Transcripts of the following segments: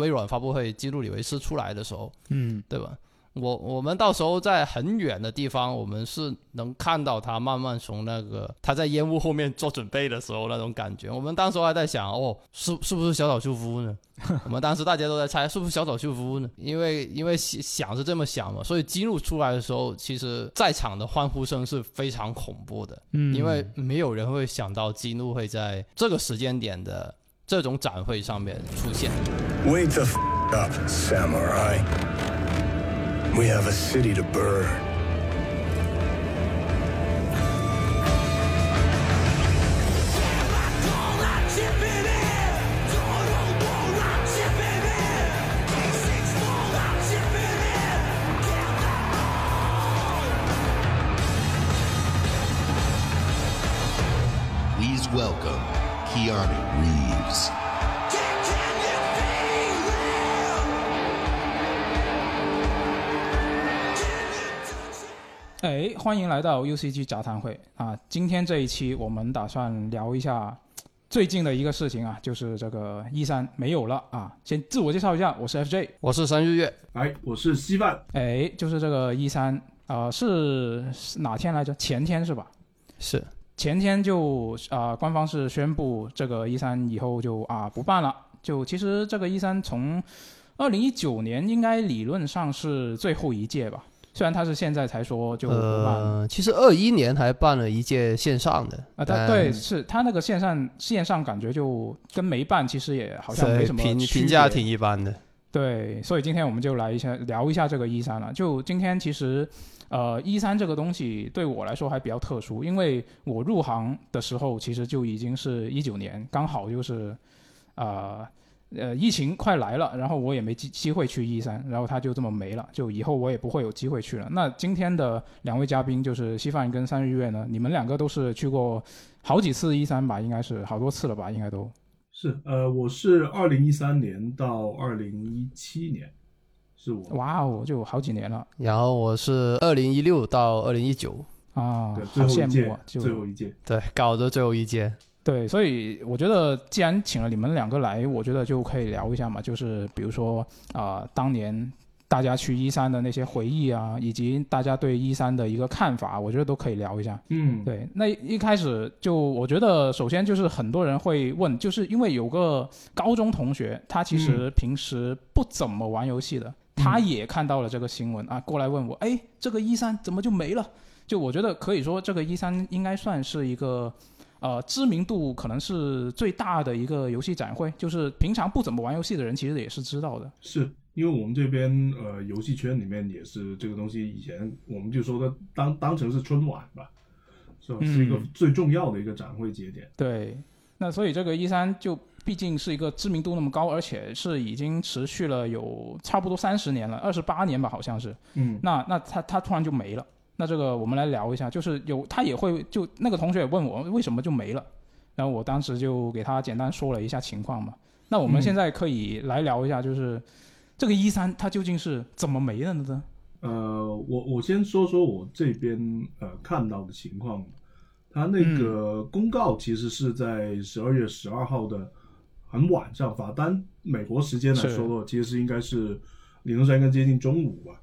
微软发布会基努里维斯出来的时候，嗯，对吧？我我们到时候在很远的地方，我们是能看到他慢慢从那个他在烟雾后面做准备的时候那种感觉。我们当时还在想，哦，是是不是小岛秀夫呢？我们当时大家都在猜是不是小岛秀夫呢？因为因为想是这么想嘛，所以激怒出来的时候，其实在场的欢呼声是非常恐怖的，嗯，因为没有人会想到激怒会在这个时间点的这种展会上面出现。Wake the f up, samurai. We have a city to burn. 欢迎来到 UCG 杂谈会啊！今天这一期我们打算聊一下最近的一个事情啊，就是这个一三没有了啊。先自我介绍一下，我是 FJ。我是三日月，哎，我是稀饭，哎，就是这个一三啊，是是哪天来着？前天是吧？是前天就啊、官方是宣布这个一三以后就啊不办了。就其实这个一三从二零一九年应该理论上是最后一届吧，虽然他是现在才说就不办了。呃，其实二一年还办了一届线上的啊，但他对，是他那个线上线上感觉就跟没办其实也好像没什么评评价挺一般的。对，所以今天我们就来一下聊一下这个一三了。就今天其实，呃，一三这个东西对我来说还比较特殊，因为我入行的时候其实就已经是一九年，刚好就是，呃呃，疫情快来了，然后我也没机机会去一三，然后他就这么没了，就以后我也不会有机会去了。那今天的两位嘉宾就是稀饭跟三日月呢，你们两个都是去过好几次一三吧？应该是好多次了吧？应该都。是呃，我是二零一三年到二零一七年，是我哇哦，就好几年了然后我是二零一六到二零一九，啊，对好羡最后一届慕啊！，就最后一届，对，搞的最后一届。对，所以我觉得既然请了你们两个来，我觉得就可以聊一下嘛，就是比如说啊、当年大家去一三的那些回忆啊，以及大家对一三的一个看法，我觉得都可以聊一下。嗯，对，那一开始就我觉得，首先就是很多人会问，就是因为有个高中同学，他其实平时不怎么玩游戏的，他也看到了这个新闻啊，过来问我，哎，这个一三怎么就没了？就我觉得可以说，这个一三应该算是一个。呃，知名度可能是最大的一个游戏展会，就是平常不怎么玩游戏的人，其实也是知道的。是因为我们这边呃游戏圈里面也是这个东西，以前我们就说的当当成是春晚吧，是吧？嗯是一个最重要的一个展会节点。对，那所以这个一三就毕竟是一个知名度那么高，而且是已经持续了有差不多三十年了，二十八年吧，好像是。嗯，那那他他突然就没了。那这个我们来聊一下，就是有他也会就那个同学也问我为什么就没了，然后我当时就给他简单说了一下情况嘛。那我们嗯现在可以来聊一下，就是、这个一三它究竟是怎么没了的呢？呃，我我先说说我这边呃看到的情况。他那个公告其实是在十二月十二号的很晚上发，但美国时间来说的话，其实是应该是理论上应该接近中午吧，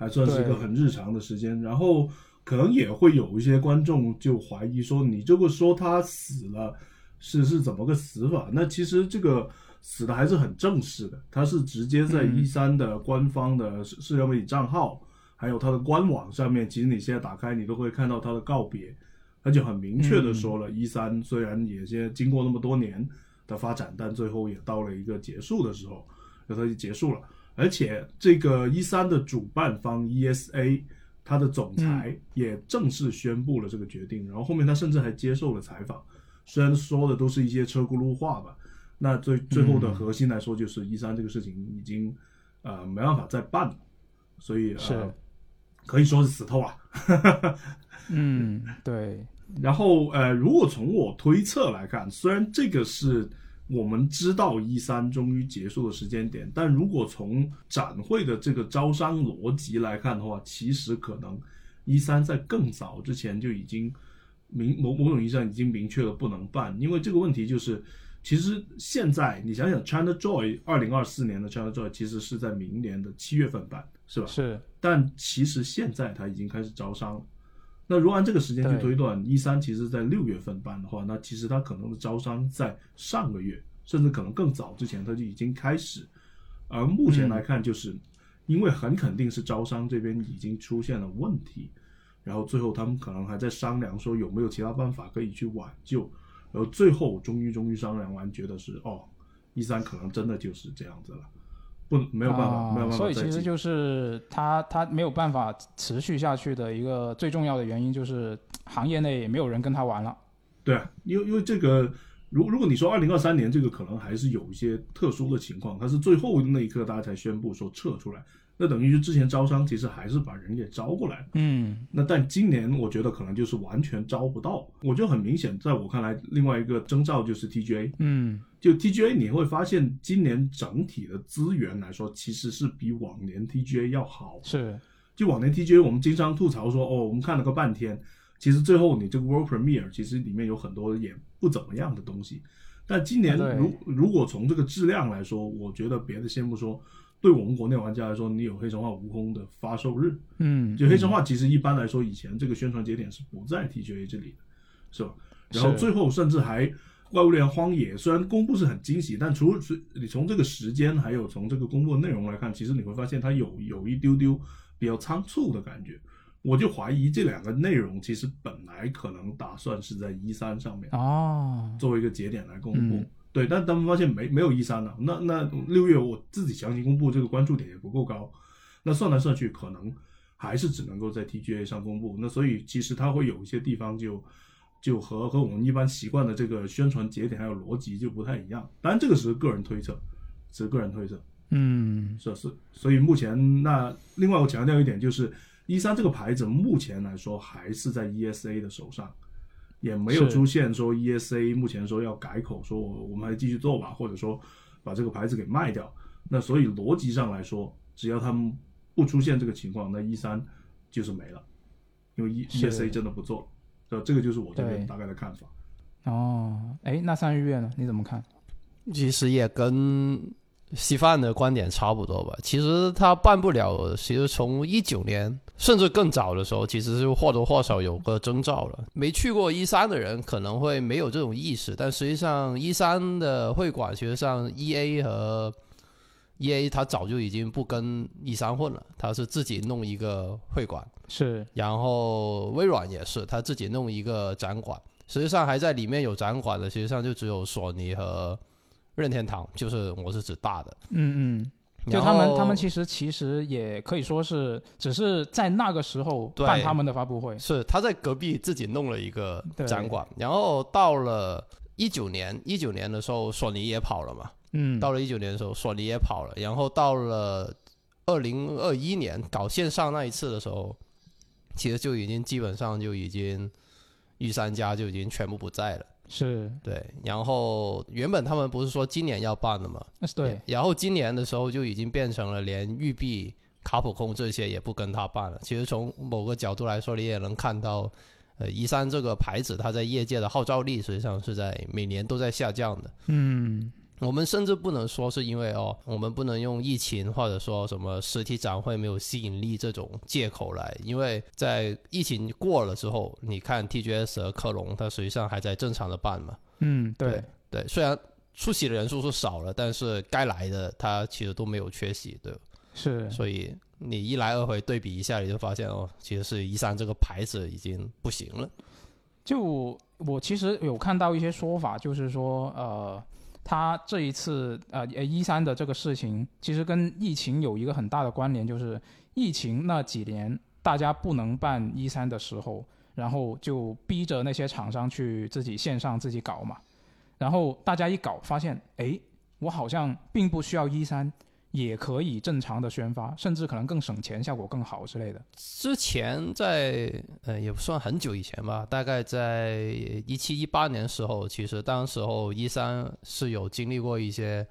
还算是一个很日常的时间。然后可能也会有一些观众就怀疑说，你这个说他死了是是怎么个死法？那其实这个死的还是很正式的，他是直接在嗯一三的官方的社社交媒体账号，还有他的官网上面，其实你现在打开你都会看到他的告别，他就很明确的说了，一三虽然也先经过那么多年的发展，但最后也到了一个结束的时候，那他就结束了。而且这个一三的主办方 ESA，他的总裁也正式宣布了这个决定，然后后面他甚至还接受了采访，虽然说的都是一些车轱辘话吧，那最最后的核心来说，就是一三这个事情已经呃没办法再办了，所以是。呃可以说是死透了。嗯，对，然后呃，如果从我推测来看，虽然这个是我们知道一三终于结束的时间点，但如果从展会的这个招商逻辑来看的话，其实可能一三在更早之前就已经明某某种意义上已经明确了不能办，因为这个问题就是其实现在你想想，China Joy 二零二四年的 China Joy 其实是在明年的七月份办，是吧？是但其实现在它已经开始招商了。那如果按这个时间去推断，一三其实在六月份办的话，那其实它可能的招商在上个月，甚至可能更早之前它就已经开始。而目前来看，就是因为很肯定是招商这边已经出现了问题，然后最后他们可能还在商量说有没有其他办法可以去挽救，然后最后终于终于商量完，觉得是哦，一三可能真的就是这样子了，不没有办法，啊没有办法所以其实就是他他没有办法持续下去的一个最重要的原因，就是行业内没有人跟他玩了。对啊，因为因为这个，如如果你说二零二三年这个可能还是有一些特殊的情况，它是最后那一刻大家才宣布说撤出来，那等于是之前招商其实还是把人给招过来了。嗯，那但今年我觉得可能就是完全招不到，我觉得很明显，在我看来，另外一个征兆就是 TGA，嗯，就 TGA 你会发现今年整体的资源来说，其实是比往年 TGA 要好。是就往年 TGA 我们经常吐槽说，哦，我们看了个半天，其实最后你这个 World Premiere 其实里面有很多也不怎么样的东西。但今年对如如果从这个质量来说，我觉得别的先不说，对我们国内玩家来说，你有黑神话悟空的发售日，嗯，就黑神话其实一般来说以前这个宣传节点是不在 TGA 这里的，是吧？然后最后甚至还怪物猎人荒野虽然公布是很惊喜，但除了你从这个时间还有从这个公布的内容来看，其实你会发现它有有一丢丢比较仓促的感觉。我就怀疑这两个内容其实本来可能打算是在一三上面哦，作为一个节点来公布，嗯对，但他们发现没没有一三了，那那六月我自己强行公布这个关注点也不够高，那算来算去可能还是只能够在 TGA 上公布，那所以其实它会有一些地方就就和和我们一般习惯的这个宣传节点还有逻辑就不太一样，当然这个是个人推测，只是个人推测，嗯，是是，所以目前那另外我强调一点就是，一三这个牌子目前来说还是在 ESA 的手上，也没有出现说 ESA 目前说要改口，说我我们还继续做吧，或者说把这个牌子给卖掉。那所以逻辑上来说，只要他们不出现这个情况，那一三就是没了，因为 E ESA 真的不做了。呃，这个就是我这边大概的看法。哦，哎，那三日月呢？你怎么看？其实也跟稀饭的观点差不多吧。其实他办不了，其实从一九年甚至更早的时候，其实就或多或少有个征兆了。没去过一三的人可能会没有这种意识，但实际上一三的会馆，其实上 E A 和 E A 他早就已经不跟一三混了，他是自己弄一个会馆。是然后微软也是，他自己弄一个展馆，实际上还在里面有展馆的，实际上就只有索尼和任天堂，就是我是指大的。嗯嗯，就他们他们其实其实也可以说是，只是在那个时候对办他们的发布会。是他在隔壁自己弄了一个展馆，然后到了一九年，一九年的时候，索尼也跑了嘛，嗯，到了一九年的时候，索尼也跑了，然后到了二零二一年搞线上那一次的时候，其实就已经基本上就已经御三家就已经全部不在了。是，对，然后原本他们不是说今年要办的嘛？对，然后今年的时候就已经变成了连育碧、卡普空这些也不跟他办了。其实从某个角度来说，你也能看到，呃，一三这个牌子它在业界的号召力实际上是在每年都在下降的。嗯，我们甚至不能说是因为哦，我们不能用疫情或者说什么实体展会没有吸引力这种借口来，因为在疫情过了之后，你看 TGS 和科隆，它实际上还在正常的办嘛。嗯，对，对，虽然出席的人数是少了，但是该来的他其实都没有缺席，对，是，所以你一来二回对比一下，你就发现哦，其实是一三这个牌子已经不行了。就我其实有看到一些说法，就是说，呃，他这一次呃一三的这个事情，其实跟疫情有一个很大的关联，就是疫情那几年大家不能办一三的时候，然后就逼着那些厂商去自己线上自己搞嘛，然后大家一搞发现，哎，我好像并不需要一三。也可以正常的宣发，甚至可能更省钱，效果更好之类的。之前在呃也不算很久以前吧，大概在一七一八年时候，其实当时候一三是有经历过一些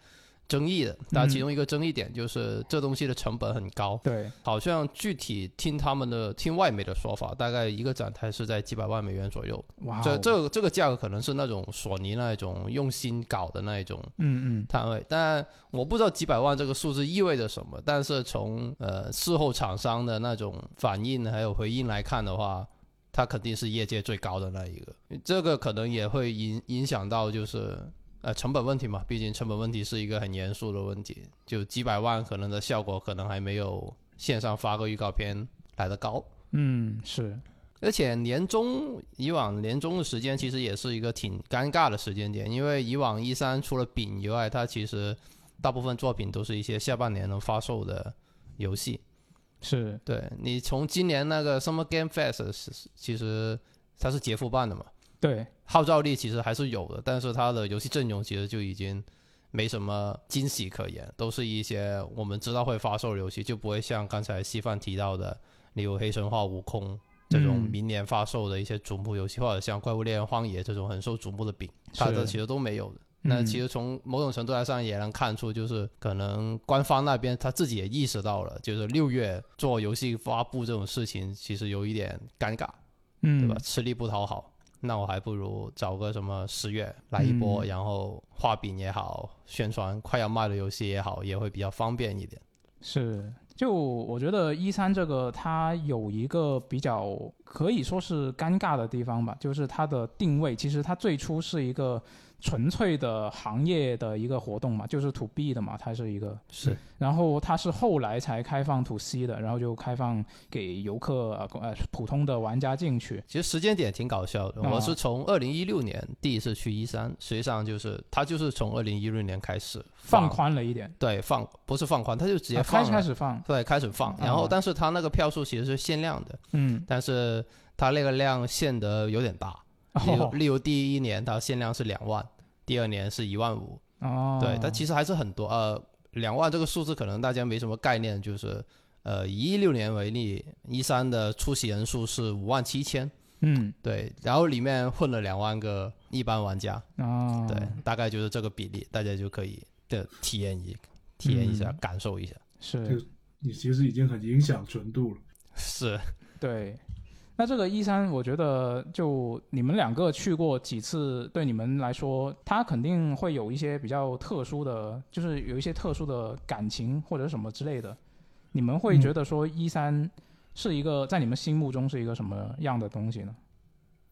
争议的，但其中一个争议点就是这东西的成本很高，对，好像具体听他们的听外媒的说法，大概一个展台是在几百万美元左右。哇哦，这这个这个价格可能是那种索尼那种用心搞的那一种嗯嗯摊位，但我不知道几百万这个数字意味着什么。但是从呃事后厂商的那种反应还有回应来看的话，它肯定是业界最高的那一个。这个可能也会影影响到就是呃成本问题嘛，毕竟成本问题是一个很严肃的问题，就几百万可能的效果可能还没有线上发个预告片来的高。嗯是，而且年终以往年终的时间其实也是一个挺尴尬的时间点，因为以往一三除了饼以外，它其实大部分作品都是一些下半年能发售的游戏。是对你从今年那个 Summer Game Fest，是其实它是杰夫办的嘛，对，号召力其实还是有的，但是它的游戏阵容其实就已经没什么惊喜可言，都是一些我们知道会发售的游戏，就不会像刚才稀饭提到的，例如《黑神话：悟空》这种嗯明年发售的一些瞩目游戏，或者像《怪物猎人荒野》这种很受瞩目的饼，它的其实都没有的。那嗯其实从某种程度来上也能看出，就是可能官方那边他自己也意识到了，就是六月做游戏发布这种事情，其实有一点尴尬。嗯对吧？吃力不讨好，那我还不如找个什么十月来一波，嗯然后画饼也好，宣传快要卖的游戏也好，也会比较方便一点。是，就我觉得一三这个它有一个比较可以说是尴尬的地方吧，就是它的定位，其实它最初是一个纯粹的行业的一个活动嘛，就是 to B 的嘛，它是一个，是，然后它是后来才开放 to C 的，然后就开放给游客呃呃普通的玩家进去，其实时间点挺搞笑的。啊我是从二零一六年第一次去一三，实际上就是它就是从二零一六年开始放，宽了一点，对放不是放宽，它就直接啊开开始放，对开始放。啊然后但是它那个票数其实是限量的，嗯，但是它那个量限得有点大。例如哦例如第一年它限量是两万，第二年是一万五。哦，对，但其实还是很多。呃，两万这个数字可能大家没什么概念，就是呃，以一六年为例，一三的出席人数是五万七千，嗯对，然后里面混了两万个一般玩家，哦，对，大概就是这个比例，大家就可以的体验一体验一下，嗯感受一下。是。你其实已经很影响纯度了。是，对，那这个一三，我觉得就你们两个去过几次，对你们来说，它肯定会有一些比较特殊的，就是有一些特殊的感情或者什么之类的。你们会嗯觉得说一三是一个在你们心目中是一个什么样的东西呢？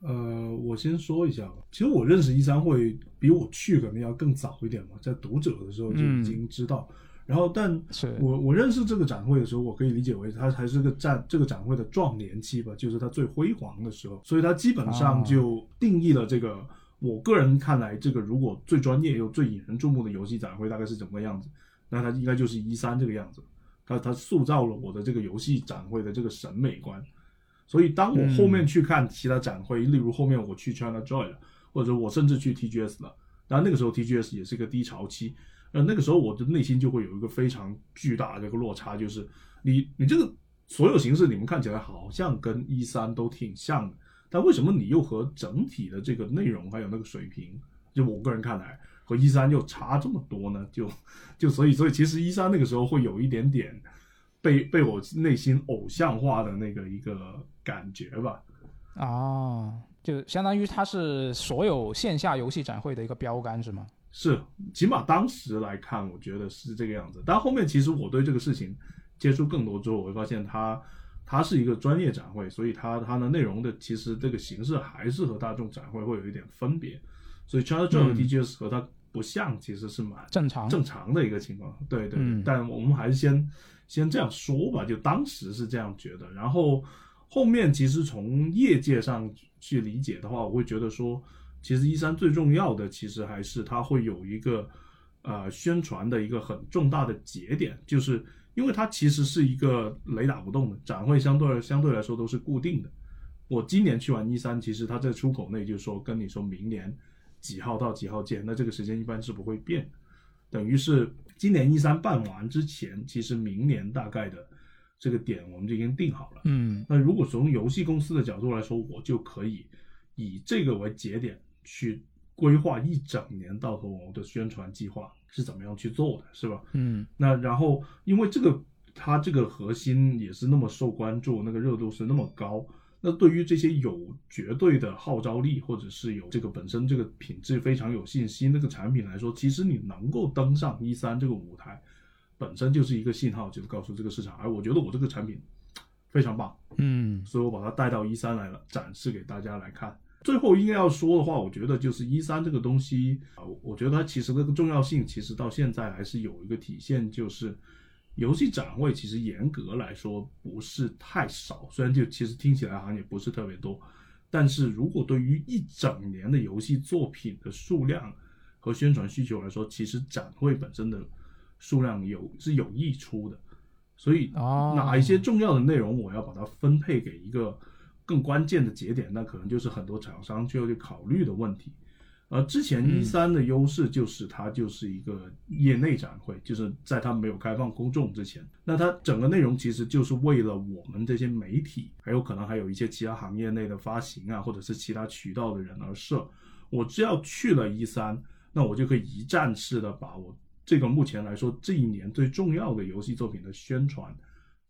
呃，我先说一下吧。其实我认识一三会比我去可能要更早一点嘛，在读者的时候就已经知道。然后，但是我我认识这个展会的时候，我可以理解为它还是个展这个展会的壮年期吧，就是它最辉煌的时候，所以它基本上就定义了这个。我个人看来，这个如果最专业又最引人注目的游戏展会大概是怎么个样子，那它应该就是一三这个样子。它它塑造了我的这个游戏展会的这个审美观。所以当我后面去看其他展会，例如后面我去 China Joy 了，或者我甚至去 TGS 了，当然那个时候 TGS 也是个低潮期。呃，那个时候我的内心就会有一个非常巨大的一个落差，就是你你这个所有形式你们看起来好像跟一三都挺像的，但为什么你又和整体的这个内容还有那个水平，就我个人看来和一三又差这么多呢？就就所以所以其实一三那个时候会有一点点被被我内心偶像化的那个一个感觉吧。啊，就相当于它是所有线下游戏展会的一个标杆，是吗？是，起码当时来看，我觉得是这个样子。但后面其实我对这个事情接触更多之后，我会发现它它是一个专业展会，所以它它的内容的其实这个形式还是和大众展会会有一点分别。所以 China Joy 和嗯 TGS 和它不像，其实是蛮正常，正常的一个情况。对对对，嗯但我们还是先先这样说吧，就当时是这样觉得。然后后面其实从业界上去理解的话，我会觉得说，其实一三最重要的其实还是它会有一个呃宣传的一个很重大的节点，就是因为它其实是一个雷打不动的展会，相对相对来说都是固定的。我今年去完一三，其实它在出口内就说跟你说明年几号到几号见，那这个时间一般是不会变。等于是今年一三办完之前，其实明年大概的这个点我们就已经定好了。嗯那如果从游戏公司的角度来说，我就可以以这个为节点去规划一整年到头我的宣传计划。是怎么样去做的，是吧？嗯那然后因为这个它这个核心也是那么受关注，那个热度是那么高，那对于这些有绝对的号召力，或者是有这个本身这个品质非常有信心那个产品来说，其实你能够登上一三这个舞台，本身就是一个信号，就是告诉这个市场，哎，我觉得我这个产品非常棒，嗯所以我把它带到一三来了，展示给大家来看。最后应该要说的话，我觉得就是一三这个东西啊、我觉得它其实那个重要性，其实到现在还是有一个体现，就是游戏展会其实严格来说不是太少，虽然就其实听起来好像也不是特别多，但是如果对于一整年的游戏作品的数量和宣传需求来说，其实展会本身的数量有是有溢出的，所以哦。哪一些重要的内容我要把它分配给一个更关键的节点，那可能就是很多厂商就要去考虑的问题。而之前嗯一三的优势就是它就是一个业内展会，就是在它没有开放公众之前，那它整个内容其实就是为了我们这些媒体，还有可能还有一些其他行业内的发行啊，或者是其他渠道的人而设。我只要去了一三，那我就可以一站式的把我这个目前来说这一年最重要的游戏作品的宣传、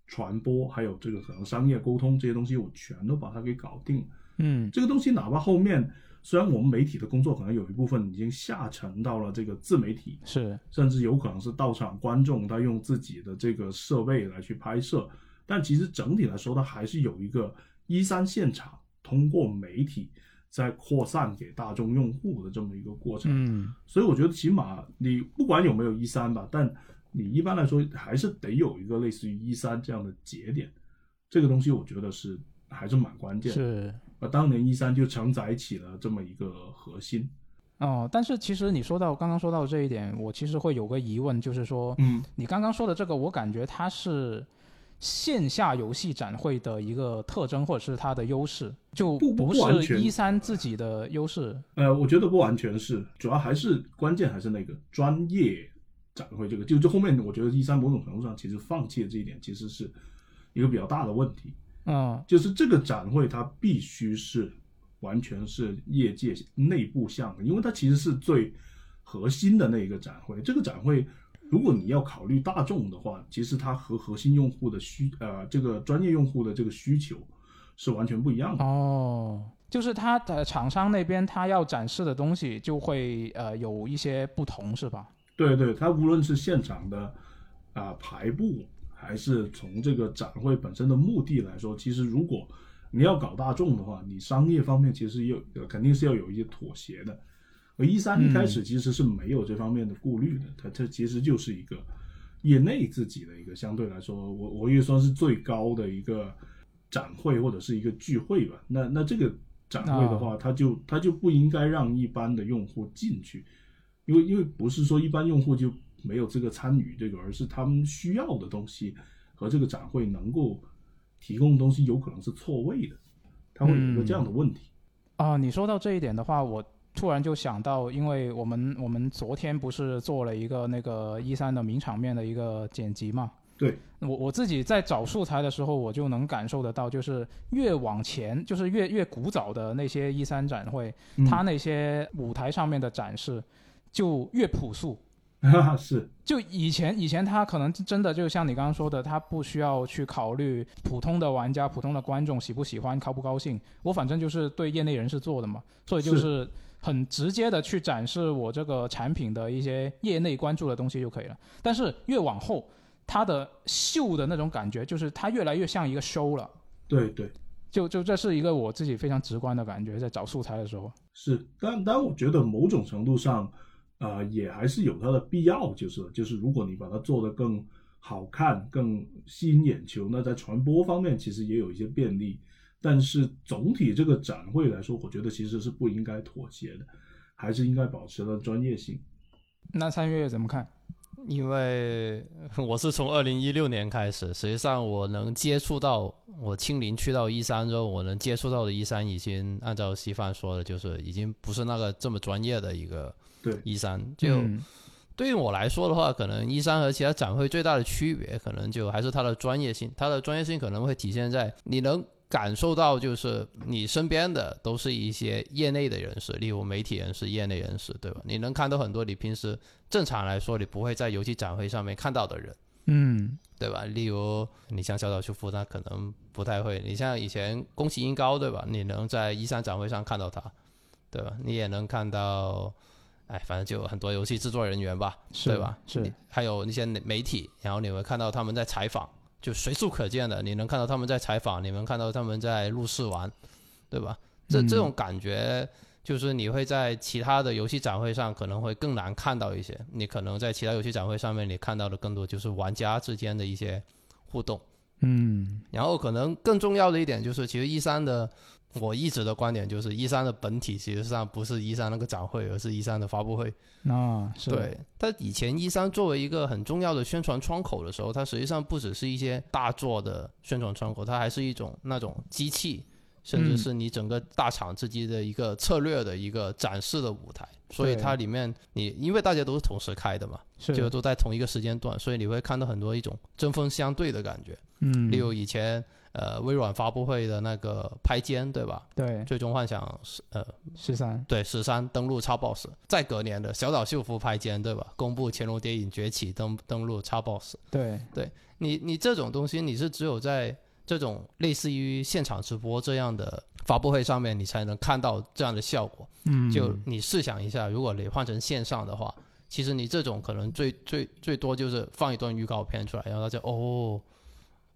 传播，还有这个可能商业沟通这些东西，我全都把它给搞定了。嗯这个东西哪怕后面虽然我们媒体的工作可能有一部分已经下沉到了这个自媒体，是甚至有可能是到场观众他用自己的这个设备来去拍摄，但其实整体来说，它还是有一个一三现场通过媒体在扩散给大众用户的这么一个过程。嗯所以我觉得起码你不管有没有一三吧，但你一般来说还是得有一个类似于一三这样的节点，这个东西我觉得是还是蛮关键的。是而当年一三就承载起了这么一个核心。哦，但是其实你说到刚刚说到这一点，我其实会有个疑问，就是说，嗯，你刚刚说的这个，我感觉它是线下游戏展会的一个特征，或者是它的优势，就不是一三自己的优势。呃，我觉得不完全是，主要还是关键还是那个专业展会这个，就就后面我觉得一三某种程度上其实放弃了这一点，其实是一个比较大的问题。嗯就是这个展会它必须是完全是业界内部向的，因为它其实是最核心的那一个展会。这个展会，如果你要考虑大众的话，其实它和核心用户的需呃这个专业用户的这个需求是完全不一样的。哦，就是它的厂商那边它要展示的东西就会呃有一些不同，是吧？对对，它无论是现场的啊、排布，还是从这个展会本身的目的来说，其实如果你要搞大众的话，你商业方面其实有呃肯定是要有一些妥协的。而一三一开始其实是没有这方面的顾虑的，它它其实就是一个业内自己的一个相对来说，我我也算是最高的一个展会或者是一个聚会吧。那那这个展会的话，它就它就不应该让一般的用户进去，因为因为不是说一般用户就没有这个参与这个，而是他们需要的东西和这个展会能够提供的东西有可能是错位的，它会有一个这样的问题。啊、你说到这一点的话，我突然就想到，因为我们我们昨天不是做了一个那个一三的名场面的一个剪辑嘛？对，我我自己在找素材的时候，我就能感受得到，就是越往前，就是越越古早的那些一三展会，嗯它那些舞台上面的展示就越朴素。是就以前以前他可能真的就像你刚刚说的，他不需要去考虑普通的玩家、普通的观众喜不喜欢、高不高兴，我反正就是对业内人士做的嘛，所以就是很直接的去展示我这个产品的一些业内关注的东西就可以了。但是越往后，他的秀的那种感觉，就是它越来越像一个 show 了。对对就就这是一个我自己非常直观的感觉，在找素材的时候。是，但但我觉得某种程度上，呃，也还是有它的必要，就是就是如果你把它做得更好看、更吸引眼球，那在传播方面其实也有一些便利。但是总体这个展会来说，我觉得其实是不应该妥协的，还是应该保持了专业性。那三月月怎么看？因为 我是从二零一六年开始，实际上我能接触到，我亲临去到一三之后，我能接触到的一三已经按照西方说的，就是已经不是那个这么专业的一个对一三。就嗯对于我来说的话，可能一三和其他展会最大的区别，可能就还是它的专业性。它的专业性可能会体现在你能感受到，就是你身边的都是一些业内的人士，例如媒体人士、业内人士，对吧？你能看到很多你平时正常来说你不会在游戏展会上面看到的人，嗯对吧？例如你像小岛秀夫，他可能不太会；你像以前宫崎英高，对吧？你能在一三展会上看到他，对吧？你也能看到，哎，反正就有很多游戏制作人员吧，对吧？是还有那些媒体，然后你会看到他们在采访，就随处可见的，你能看到他们在采访，你能看到他们在录试玩，对吧？这嗯这种感觉。就是你会在其他的游戏展会上可能会更难看到一些，你可能在其他游戏展会上面你看到的更多就是玩家之间的一些互动，嗯然后可能更重要的一点就是，其实一三的我一直的观点就是一三的本体其实上不是一三那个展会，而是一三的发布会。啊是对，它以前一三作为一个很重要的宣传窗口的时候，它实际上不只是一些大作的宣传窗口，它还是一种那种机器，甚至嗯是你整个大厂自己的一个策略的一个展示的舞台。所以它里面你因为大家都是同时开的嘛，就都在同一个时间段，所以你会看到很多一种针锋相对的感觉。嗯例如以前呃微软发布会的那个拍肩，对吧？对最终幻想十呃十三对十三登陆超 boss，再隔年的小岛秀夫拍肩，对吧？公布《乾隆谍影崛起》登登陆超 boss，对你你这种东西你是只有在这种类似于现场直播这样的发布会上面，你才能看到这样的效果。嗯就你试想一下，如果你换成线上的话，其实你这种可能最最最多就是放一段预告片出来，然后大家哦，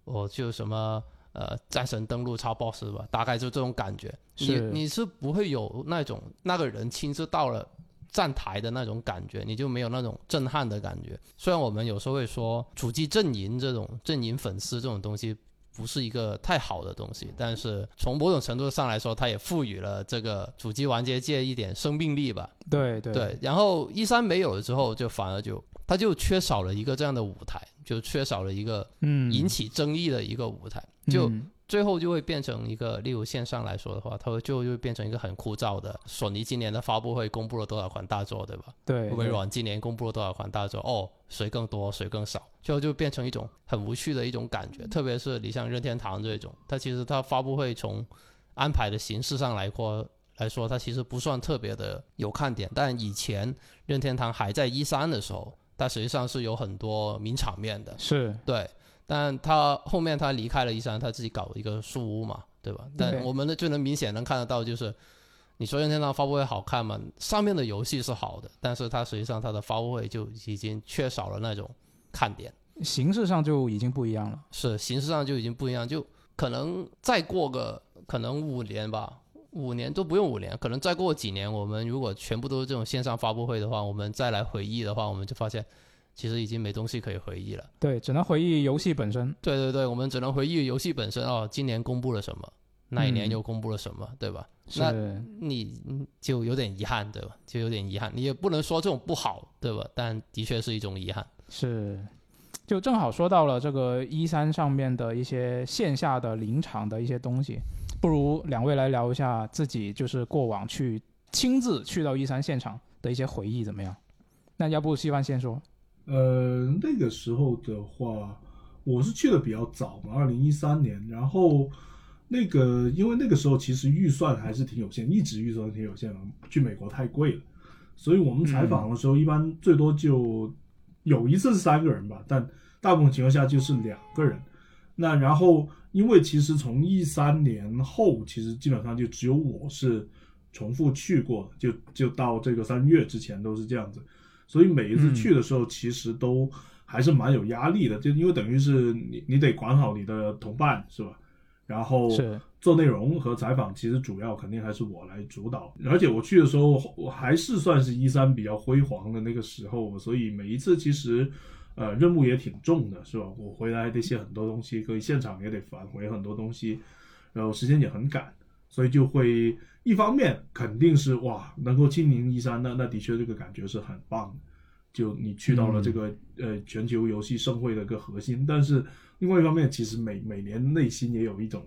哦就什么呃战神登陆超 boss 吧，大概就这种感觉。你是你是不会有那种那个人亲自到了站台的那种感觉，你就没有那种震撼的感觉。虽然我们有时候会说主机阵营这种阵营粉丝这种东西。不是一个太好的东西，但是从某种程度上来说，它也赋予了这个主机玩家界一点生命力吧。对对对，然后一三没有了之后，就反而就它就缺少了一个这样的舞台，就缺少了一个嗯引起争议的一个舞台，就嗯最后就会变成一个，例如线上来说的话，它会最后就会变成一个很枯燥的。索尼今年的发布会公布了多少款大作，对吧？对微软今年公布了多少款大作？哦，谁更多，谁更少，最后就变成一种很无趣的一种感觉。特别是你像任天堂这种，它其实它发布会从安排的形式上来说来说，它其实不算特别的有看点。但以前任天堂还在一三的时候，它实际上是有很多名场面的。是对，但他后面他离开了一山，他自己搞一个树屋嘛，对吧？但我们呢就能明显能看得到，就是你说任天堂发布会好看嘛，上面的游戏是好的，但是它实际上它的发布会就已经缺少了那种看点，形式上就已经不一样了。是形式上就已经不一样，就可能再过个可能五年吧。五年都不用五年，可能再过几年，我们如果全部都是这种线上发布会的话，我们再来回忆的话，我们就发现其实已经没东西可以回忆了。对，只能回忆游戏本身。对对对，我们只能回忆游戏本身哦，今年公布了什么，那一年嗯又公布了什么，对吧？那是，你嗯就有点遗憾，对吧？就有点遗憾，你也不能说这种不好，对吧？但的确是一种遗憾。是，就正好说到了这个一三上面的一些线下的临场的一些东西，不如两位来聊一下自己就是过往去亲自去到一三现场的一些回忆怎么样？那要不希望先说？呃，那个时候的话，我是去的比较早嘛，二零一三年。然后那个，因为那个时候其实预算还是挺有限，一直预算挺有限的，去美国太贵了，所以我们采访的时候一般最多就有一次是三个人吧，但大部分情况下就是两个人。那然后，因为其实从一三年后，其实基本上就只有我是重复去过，就就到这个三月之前都是这样子。所以每一次去的时候，其实都还是蛮有压力的，就因为等于是你你得管好你的同伴是吧？然后做内容和采访，其实主要肯定还是我来主导。而且我去的时候，我还是算是一三比较辉煌的那个时候，所以每一次其实呃任务也挺重的，是吧？我回来得写很多东西，可以现场也得返回很多东西，然后时间也很赶，所以就会一方面肯定是哇，能够亲临一山，那那的确这个感觉是很棒的。就你去到了这个、呃全球游戏盛会的一个核心，但是另外一方面，其实每每年内心也有一种，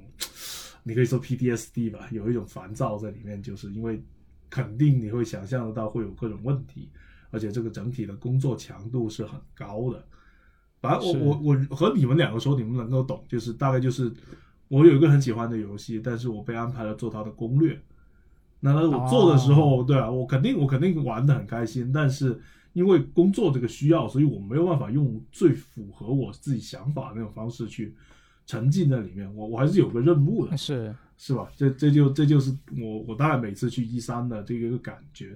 你可以说 PTSD 吧，有一种烦躁在里面，就是因为肯定你会想象得到会有各种问题，而且这个整体的工作强度是很高的。反正我我我和你们两个说，你们能够懂，就是大概就是我有一个很喜欢的游戏，但是我被安排了做它的攻略。那我做的时候，对啊，我肯定我肯定玩的很开心，但是因为工作这个需要，所以我没有办法用最符合我自己想法的那种方式去沉浸在里面。我我还是有个任务的，是是吧？这这就这就是我我大概每次去一三的这个一个感觉。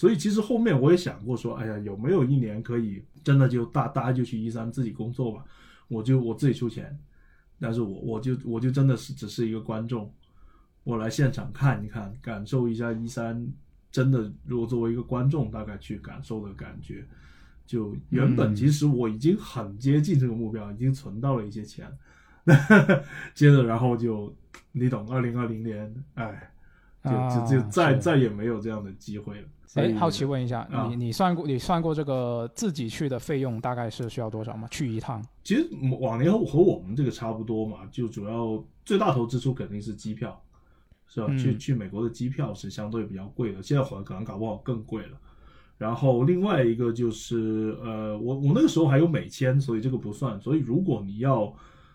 所以其实后面我也想过说，哎呀，有没有一年可以真的就大大家就去一三自己工作吧？我就我自己出钱，但是我我就我就真的是只是一个观众，我来现场看一看，感受一下一三真的如果作为一个观众大概去感受的感觉。就原本其实我已经很接近这个目标，已经存到了一些钱，接着然后就你懂，二零二零年，哎，就就就再再也没有这样的机会了。哎，好奇问一下，啊你你算过你算过这个自己去的费用大概是需要多少吗？去一趟？其实往年和和我们这个差不多嘛，就主要最大头支出肯定是机票，是吧？嗯去去美国的机票是相对比较贵的，现在可能可能搞不好更贵了。然后另外一个就是呃，我我那个时候还有美签，所以这个不算。所以如果你要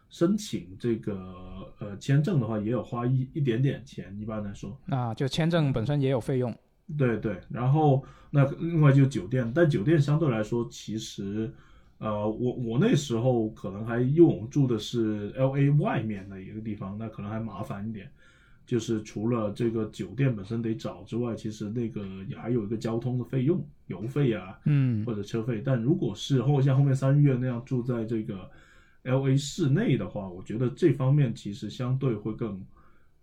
申请这个呃签证的话，也有花一一点点钱，一般来说。啊，就签证本身也有费用。对对，然后那另外就酒店，但酒店相对来说，其实，呃，我我那时候可能还因为我们住的是 L A 外面的一个地方，那可能还麻烦一点。就是除了这个酒店本身得找之外，其实那个也还有一个交通的费用，油费啊，嗯或者车费。但如果是后像后面三月那样住在这个 L A 市内的话，我觉得这方面其实相对会更，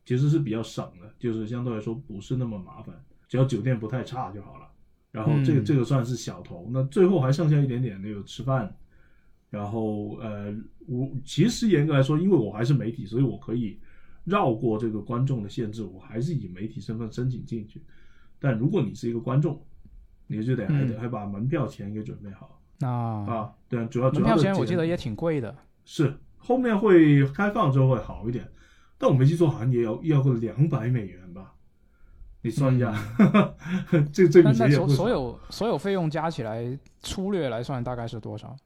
其实是比较省的，就是相对来说不是那么麻烦，只要酒店不太差就好了。然后这个、嗯这个算是小头，那最后还剩下一点点那个吃饭，然后呃，我其实严格来说，因为我还是媒体，所以我可以绕过这个观众的限制，我还是以媒体身份申请进去。但如果你是一个观众，你就得还得嗯还把门票钱给准备好。那啊，对，主要主门票钱我记得也挺贵的。是后面会开放之后会好一点，但我没记错，好像也要要个两百美元吧？你算一下，这这笔嗯那那所钱也不所有所有费用加起来，粗略来算大概是多少？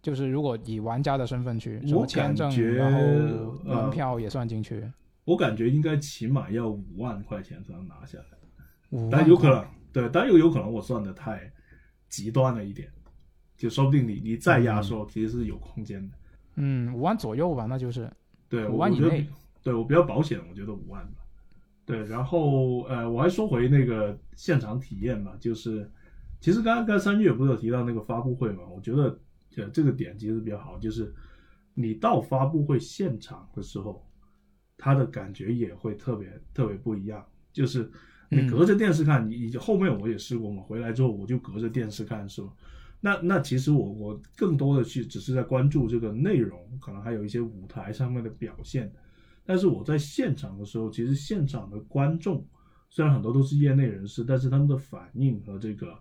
就是如果以玩家的身份去，什我么签证，感觉然后呃门票也算进去，我感觉应该起码要五万块钱才能拿下来，五万块但有可能对，但又有可能我算的太极端了一点，就说不定你你再压缩，其实是有空间的。嗯，五万左右吧，那就是对，五万以内对我比较保险，我觉得五万吧。对，然后呃，我还说回那个现场体验嘛，就是其实刚刚刚三月不是有提到那个发布会嘛，我觉得呃这个点其实比较好，就是你到发布会现场的时候，他的感觉也会特别特别不一样，就是你嗯隔着电视看，你你后面我也试过嘛，回来之后我就隔着电视看是吧？那那其实我我更多的去只是在关注这个内容，可能还有一些舞台上面的表现。但是我在现场的时候，其实现场的观众虽然很多都是业内人士，但是他们的反应和这个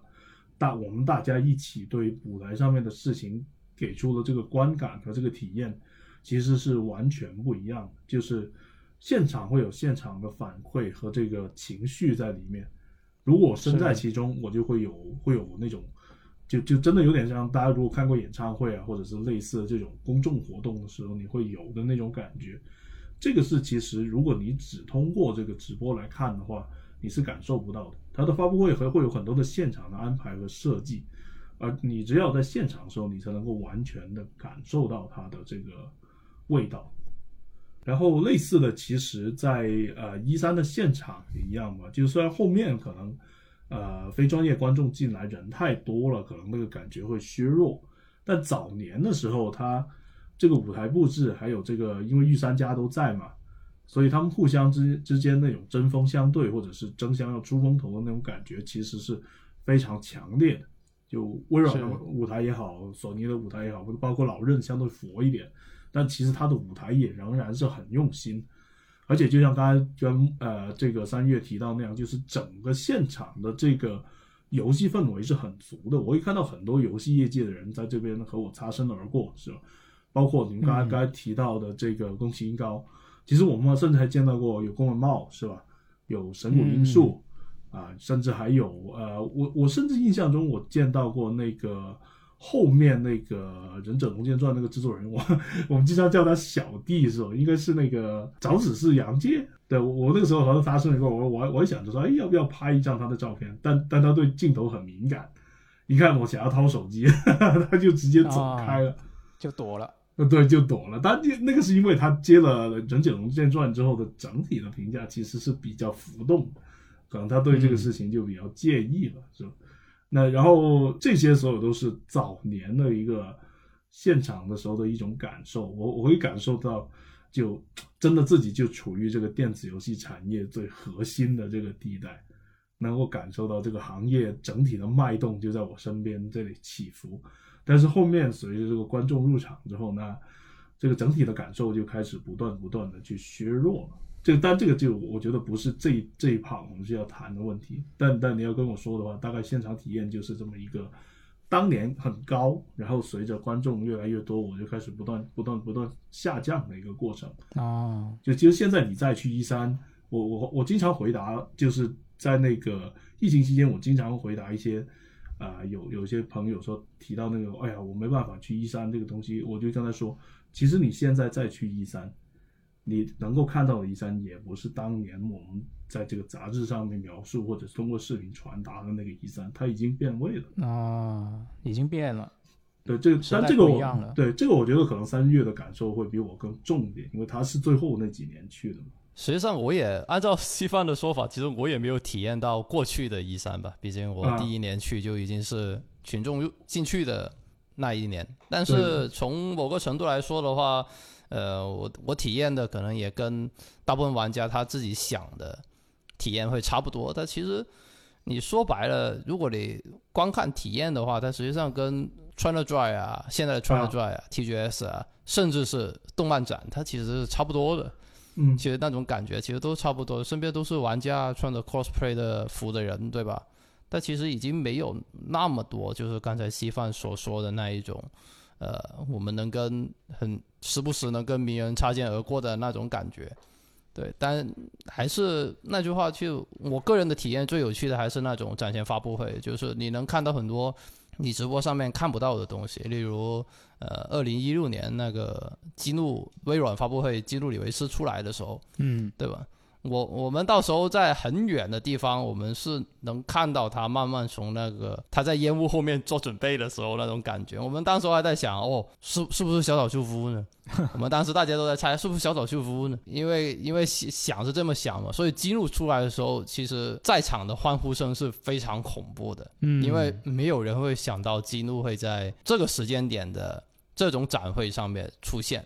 大我们大家一起对舞台上面的事情给出的这个观感和这个体验，其实是完全不一样的。就是现场会有现场的反馈和这个情绪在里面。如果我身在其中，我就会有会有那种，就就真的有点像大家如果看过演唱会啊，或者是类似的这种公众活动的时候，你会有的那种感觉。这个是其实如果你只通过这个直播来看的话，你是感受不到的。它的发布会还会有很多的现场的安排和设计，而你只有在现场的时候，你才能够完全的感受到它的这个味道。然后类似的，其实在呃一三的现场也一样嘛，就是虽然后面可能呃非专业观众进来人太多了，可能那个感觉会削弱，但早年的时候，它这个舞台布置还有这个，因为御三家都在嘛，所以他们互相之之间那种针锋相对，或者是争相要出风头的那种感觉，其实是非常强烈的。就微软的舞台也好，索尼的舞台也好，包括老任相对佛一点，但其实他的舞台也仍然是很用心。而且就像刚才跟呃这个三月提到那样，就是整个现场的这个游戏氛围是很足的。我会看到很多游戏业界的人在这边和我擦身而过，是吧？包括你们刚才嗯刚才提到的这个宫崎英高，其实我们甚至还见到过有宫本茂，是吧？有神谷英树。嗯啊，甚至还有呃，我我甚至印象中我见到过那个后面那个《忍者龙剑传》那个制作人，我我们经常叫他小弟是吧？应该是那个早子是杨介。对我我那个时候好像发生了过，我我我还想着说，哎，要不要拍一张他的照片？但但他对镜头很敏感，一看我想要掏手机，他就直接走开了。就躲了，呃，对，就躲了。但那个是因为他接了《忍者龙剑传》之后的整体的评价其实是比较浮动，可能他对这个事情就比较介意了，是吧？那然后这些所有都是早年的一个现场的时候的一种感受，我我会感受到，就真的自己就处于这个电子游戏产业最核心的这个地带，能够感受到这个行业整体的脉动就在我身边这里起伏。但是后面随着这个观众入场之后呢，这个整体的感受就开始不断不断的去削弱了。这个，但这个就我觉得不是这这一趴我们是要谈的问题。但但你要跟我说的话，大概现场体验就是这么一个，当年很高，然后随着观众越来越多，我就开始不断不断不断下降的一个过程。哦，就其实现在你再去一三，我我我经常回答，就是在那个疫情期间，我经常回答一些。啊，有有些朋友说提到那个，哎呀，我没办法去一三这个东西，我就跟他说，其实你现在再去一三，你能够看到的一三也不是当年我们在这个杂志上面描述或者是通过视频传达的那个一三，它已经变味了啊，已经变了。对，这个但这个我对这个我觉得可能三月的感受会比我更重一点，因为他是最后那几年去的嘛。实际上，我也按照西方的说法，其实我也没有体验到过去的一三吧。毕竟我第一年去就已经是群众进去的那一年。但是从某个程度来说的话，呃，我我体验的可能也跟大部分玩家他自己想的体验会差不多。但其实你说白了，如果你光看体验的话，它实际上跟 China Dry 啊、现在的 China Dry 啊、TGS 啊，甚至是动漫展，它其实是差不多的。嗯，其实那种感觉其实都差不多，身边都是玩家穿着 cosplay 的服的人，对吧？但其实已经没有那么多，就是刚才稀饭所说的那一种，呃，我们能跟很时不时能跟名人擦肩而过的那种感觉，对。但还是那句话，就我个人的体验最有趣的还是那种展前发布会，就是你能看到很多你直播上面看不到的东西，例如。呃，二零一六年那个激怒微软发布会，激怒李维斯出来的时候，嗯，对吧？我我们到时候在很远的地方，我们是能看到他慢慢从那个他在烟雾后面做准备的时候那种感觉。我们当时还在想，哦，是是不是小岛秀夫呢？我们当时大家都在猜是不是小岛秀夫呢？因为因为想是这么想嘛，所以激怒出来的时候，其实在场的欢呼声是非常恐怖的。嗯，因为没有人会想到激怒会在这个时间点的这种展会上面出现，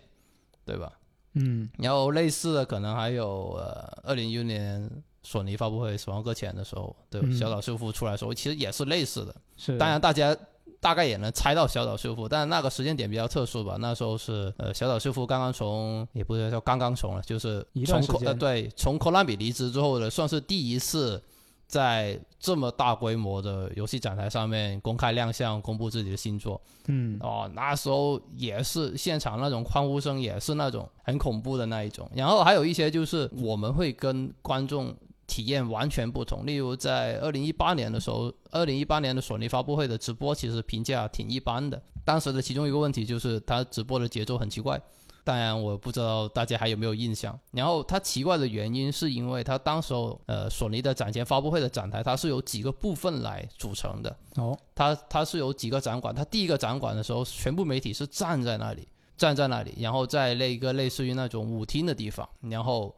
对吧？嗯，然后类似的可能还有呃，二零一六年索尼发布会《死亡搁浅》的时候，对小岛秀夫出来的时候，其实也是类似的。是，当然大家大概也能猜到小岛秀夫，但是那个时间点比较特殊吧。那时候是呃，小岛秀夫刚刚从也不是叫刚刚从了，就是从呃对从科拉比离职之后的，算是第一次。在这么大规模的游戏展台上面公开亮相，公布自己的新作，嗯，哦，那时候也是现场那种欢呼声，也是那种很恐怖的那一种。然后还有一些就是我们会跟观众体验完全不同，例如在二零一八年的时候，二零一八年的索尼发布会的直播其实评价挺一般的。当时的其中一个问题就是他直播的节奏很奇怪。当然，我不知道大家还有没有印象。然后它奇怪的原因是因为它当时候，呃，索尼的展前发布会的展台，它是由几个部分来组成的。哦，它它是有几个展馆。它第一个展馆的时候，全部媒体是站在那里，站在那里，然后在那一个类似于那种舞厅的地方。然后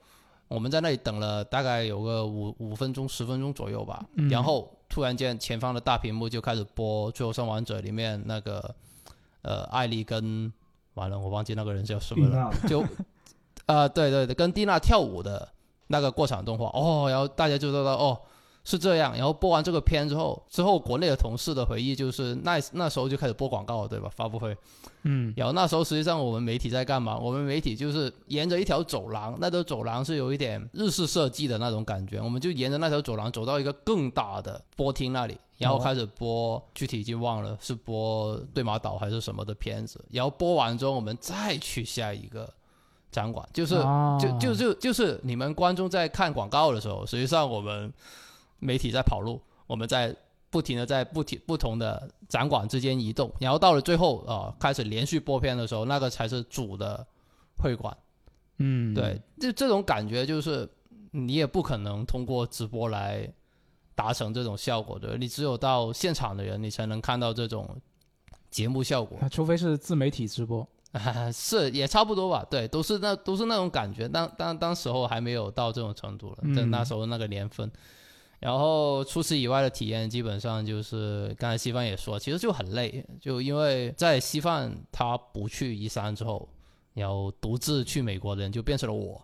我们在那里等了大概有个五五分钟、十分钟左右吧。然后突然间，前方的大屏幕就开始播《最后生还者》里面那个，呃，艾丽跟。完了，我忘记那个人叫什么了。就，啊，对对对，跟蒂娜跳舞的那个过场动画哦，然后大家就知道哦是这样。然后播完这个片之后，之后国内的同事的回忆就是那那时候就开始播广告了，对吧？发布会，嗯，然后那时候实际上我们媒体在干嘛？我们媒体就是沿着一条走廊，那条走廊是有一点日式设计的那种感觉，我们就沿着那条走廊走到一个更大的播厅那里。然后开始播，具体已经忘了是播对马岛还是什么的片子。然后播完之后，我们再去下一个展馆，就是就就就就是你们观众在看广告的时候，实际上我们媒体在跑路，我们在不停的在不停不同的展馆之间移动，然后到了最后呃开始连续播片的时候，那个才是主的会馆。嗯，对，这这种感觉就是你也不可能通过直播来达成这种效果的，你只有到现场的人，你才能看到这种节目效果。啊除非是自媒体直播。是也差不多吧，对，都是那都是那种感觉，当当当时候还没有到这种程度了，嗯在那时候那个年份。然后除此以外的体验，基本上就是刚才西方也说，其实就很累，就因为在西方他不去一三之后，然后独自去美国的人就变成了我，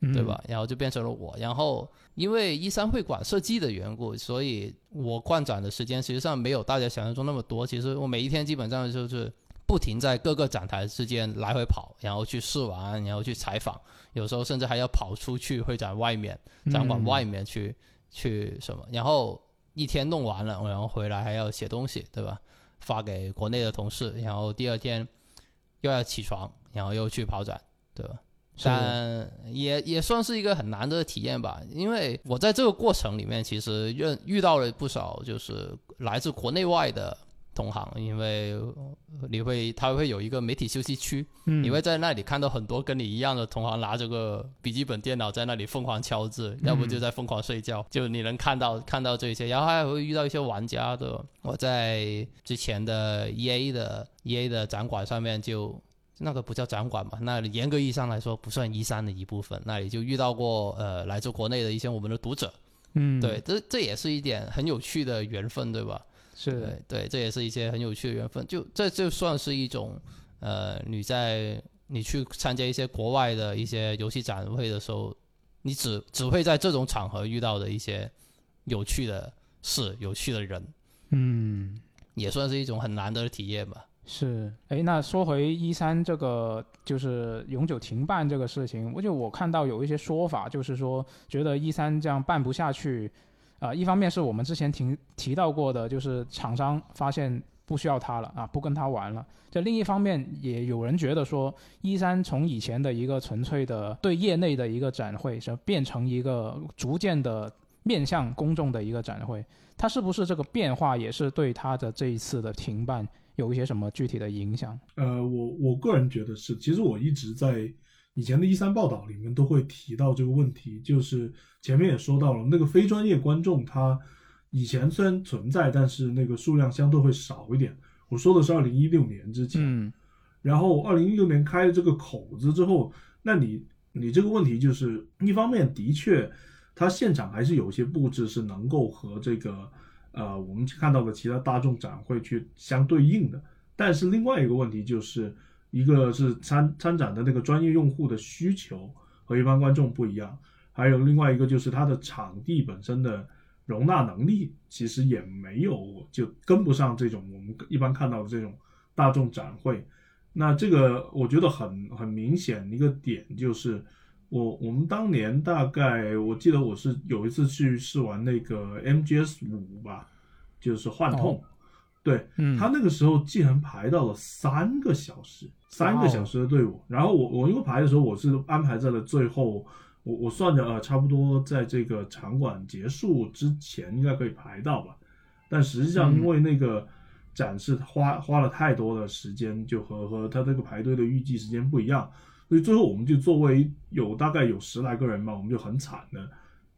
嗯对吧？？然后就变成了我。然后因为一三会馆设计的缘故，所以我逛展的时间实际上没有大家想象中那么多。其实我每一天基本上就是不停在各个展台之间来回跑，然后去试玩，然后去采访，有时候甚至还要跑出去会展外面、展馆外面去、去什么，然后一天弄完了，然后回来还要写东西，对吧？发给国内的同事，然后第二天又要起床，然后又去跑展，对吧？但也也算是一个很难得的体验吧，因为我在这个过程里面，其实遇遇到了不少就是来自国内外的同行，因为你会他会有一个媒体休息区，嗯你会在那里看到很多跟你一样的同行拿着个笔记本电脑在那里疯狂敲字，要不就在疯狂睡觉，就你能看到看到这些，然后还会遇到一些玩家的。我在之前的 E A 的 E A 的展馆上面就。那个不叫展馆嘛，那里严格意义上来说不算一三的一部分，那里就遇到过呃来自国内的一些我们的读者，嗯，对，这这也是一点很有趣的缘分，对吧？是的对对，这也是一些很有趣的缘分。就这就算是一种，呃，你在你去参加一些国外的一些游戏展会的时候，你只只会在这种场合遇到的一些有趣的事、有趣的人，嗯。也算是一种很难得的体验吧。是，哎，那说回一三这个就是永久停办这个事情，我就我看到有一些说法，就是说觉得一三这样办不下去，啊、一方面是我们之前提提到过的，就是厂商发现不需要它了啊，不跟它玩了。这另一方面，也有人觉得说，一三从以前的一个纯粹的对业内的一个展会，是变成一个逐渐的面向公众的一个展会，它是不是这个变化也是对它的这一次的停办？有一些什么具体的影响？呃，我我个人觉得是，其实我一直在以前的一三报道里面都会提到这个问题，就是前面也说到了，那个非专业观众他以前虽然存在，但是那个数量相对会少一点。我说的是二零一六年之前，嗯然后二零一六年开了这个口子之后，那你你这个问题就是一方面的确，它现场还是有一些布置是能够和这个呃我们看到的其他大众展会去相对应的，但是另外一个问题就是一个是参参展的那个专业用户的需求和一般观众不一样，还有另外一个就是它的场地本身的容纳能力其实也没有就跟不上这种我们一般看到的这种大众展会。那这个我觉得很很明显一个点就是，我我们当年大概我记得我是有一次去试玩那个 MGS 五吧，就是幻痛，哦对嗯，他那个时候竟然排到了三个小时，三个小时的队伍。然后我我因为排的时候我是安排在了最后，我我算着呃差不多在这个场馆结束之前应该可以排到吧，但实际上嗯。因为那个展示花花了太多的时间，就和和他这个排队的预计时间不一样，所以最后我们就作为有大概有十来个人吧，我们就很惨的，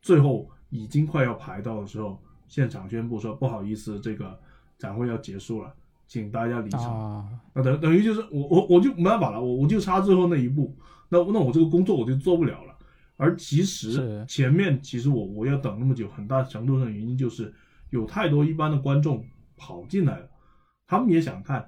最后已经快要排到的时候，现场宣布说不好意思，这个展会要结束了，请大家离场。啊，那等等于就是我我我就没办法了，我我就差最后那一步，那那我这个工作我就做不了了。而其实前面其实我我要等那么久，很大程度上的原因就是有太多一般的观众跑进来了，他们也想看，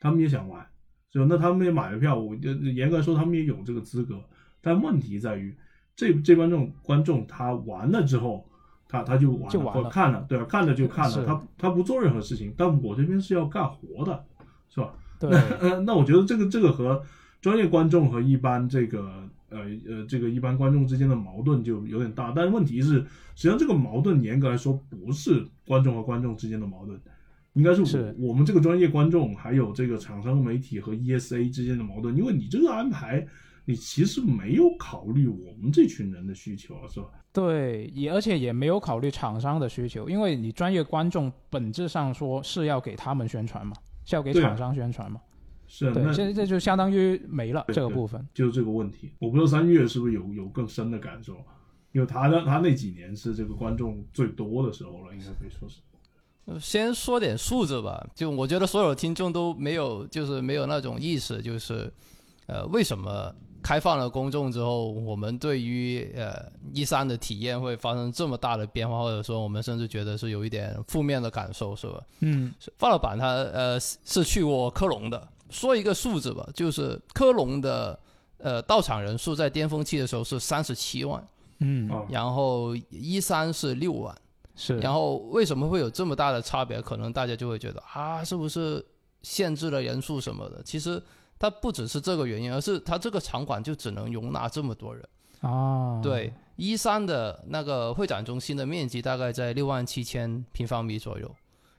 他们也想玩，所以那他们也买了票，我就严格来说他们也有这个资格，但问题在于这这帮这种观众他玩了之后，他他就玩了，就玩了或看了，对吧、看了就看了，他他不做任何事情，但我这边是要干活的，是吧？对，呃，那我觉得这个这个和专业观众和一般这个呃呃这个一般观众之间的矛盾就有点大。但问题是，实际上这个矛盾严格来说不是观众和观众之间的矛盾，应该是我是我们这个专业观众还有这个厂商、媒体和 ESA 之间的矛盾。因为你这个安排，你其实没有考虑我们这群人的需求啊，是吧？对，也而且也没有考虑厂商的需求，因为你专业观众本质上说是要给他们宣传嘛，是要给厂商宣传嘛。是啊，对，那现在这就相当于没了这个部分。就是这个问题。我不知道三月是不是有有更深的感受，因为他的他那几年是这个观众最多的时候了，应该可以说是。先说点数字吧，就我觉得所有听众都没有，就是没有那种意识，就是呃，为什么开放了公众之后，我们对于呃一三的体验会发生这么大的变化，或者说我们甚至觉得是有一点负面的感受，是吧？嗯是范老板他呃是是去过科隆的，说一个数字吧，就是科隆的呃到场人数在巅峰期的时候是三十七万，嗯，啊，然后一三是六万。是。然后为什么会有这么大的差别？可能大家就会觉得啊，是不是限制了人数什么的？其实它不只是这个原因，而是它这个场馆就只能容纳这么多人。哦，对，一三的那个会展中心的面积大概在六万七千平方米左右，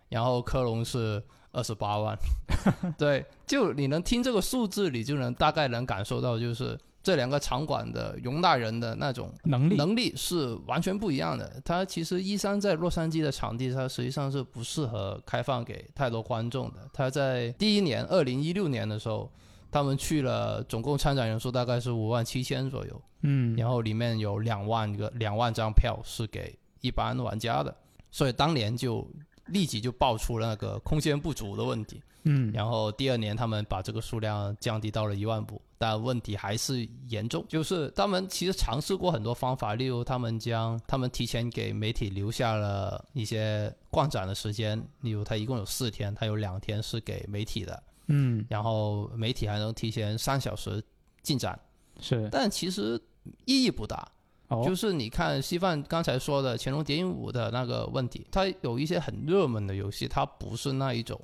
然后科隆是二十八万。对，就你能听这个数字，你就能大概能感受到，就是这两个场馆的容纳人的那种能力能力是完全不一样的。它其实一三在洛杉矶的场地，它实际上是不适合开放给太多观众的。它在第一年，二零一六年的时候，他们去了，总共参展人数大概是五万七千左右，嗯，然后里面有两万个两万张票是给一般玩家的，所以当年就立即就爆出了那个空间不足的问题。嗯，然后第二年他们把这个数量降低到了一万部，但问题还是严重。就是他们其实尝试过很多方法，例如他们将他们提前给媒体留下了一些逛展的时间，例如他一共有四天，他有两天是给媒体的，嗯。然后媒体还能提前三小时进展，是。但其实意义不大。哦，就是你看稀饭刚才说的《乾隆谍影五》的那个问题，它有一些很热门的游戏，它不是那一种，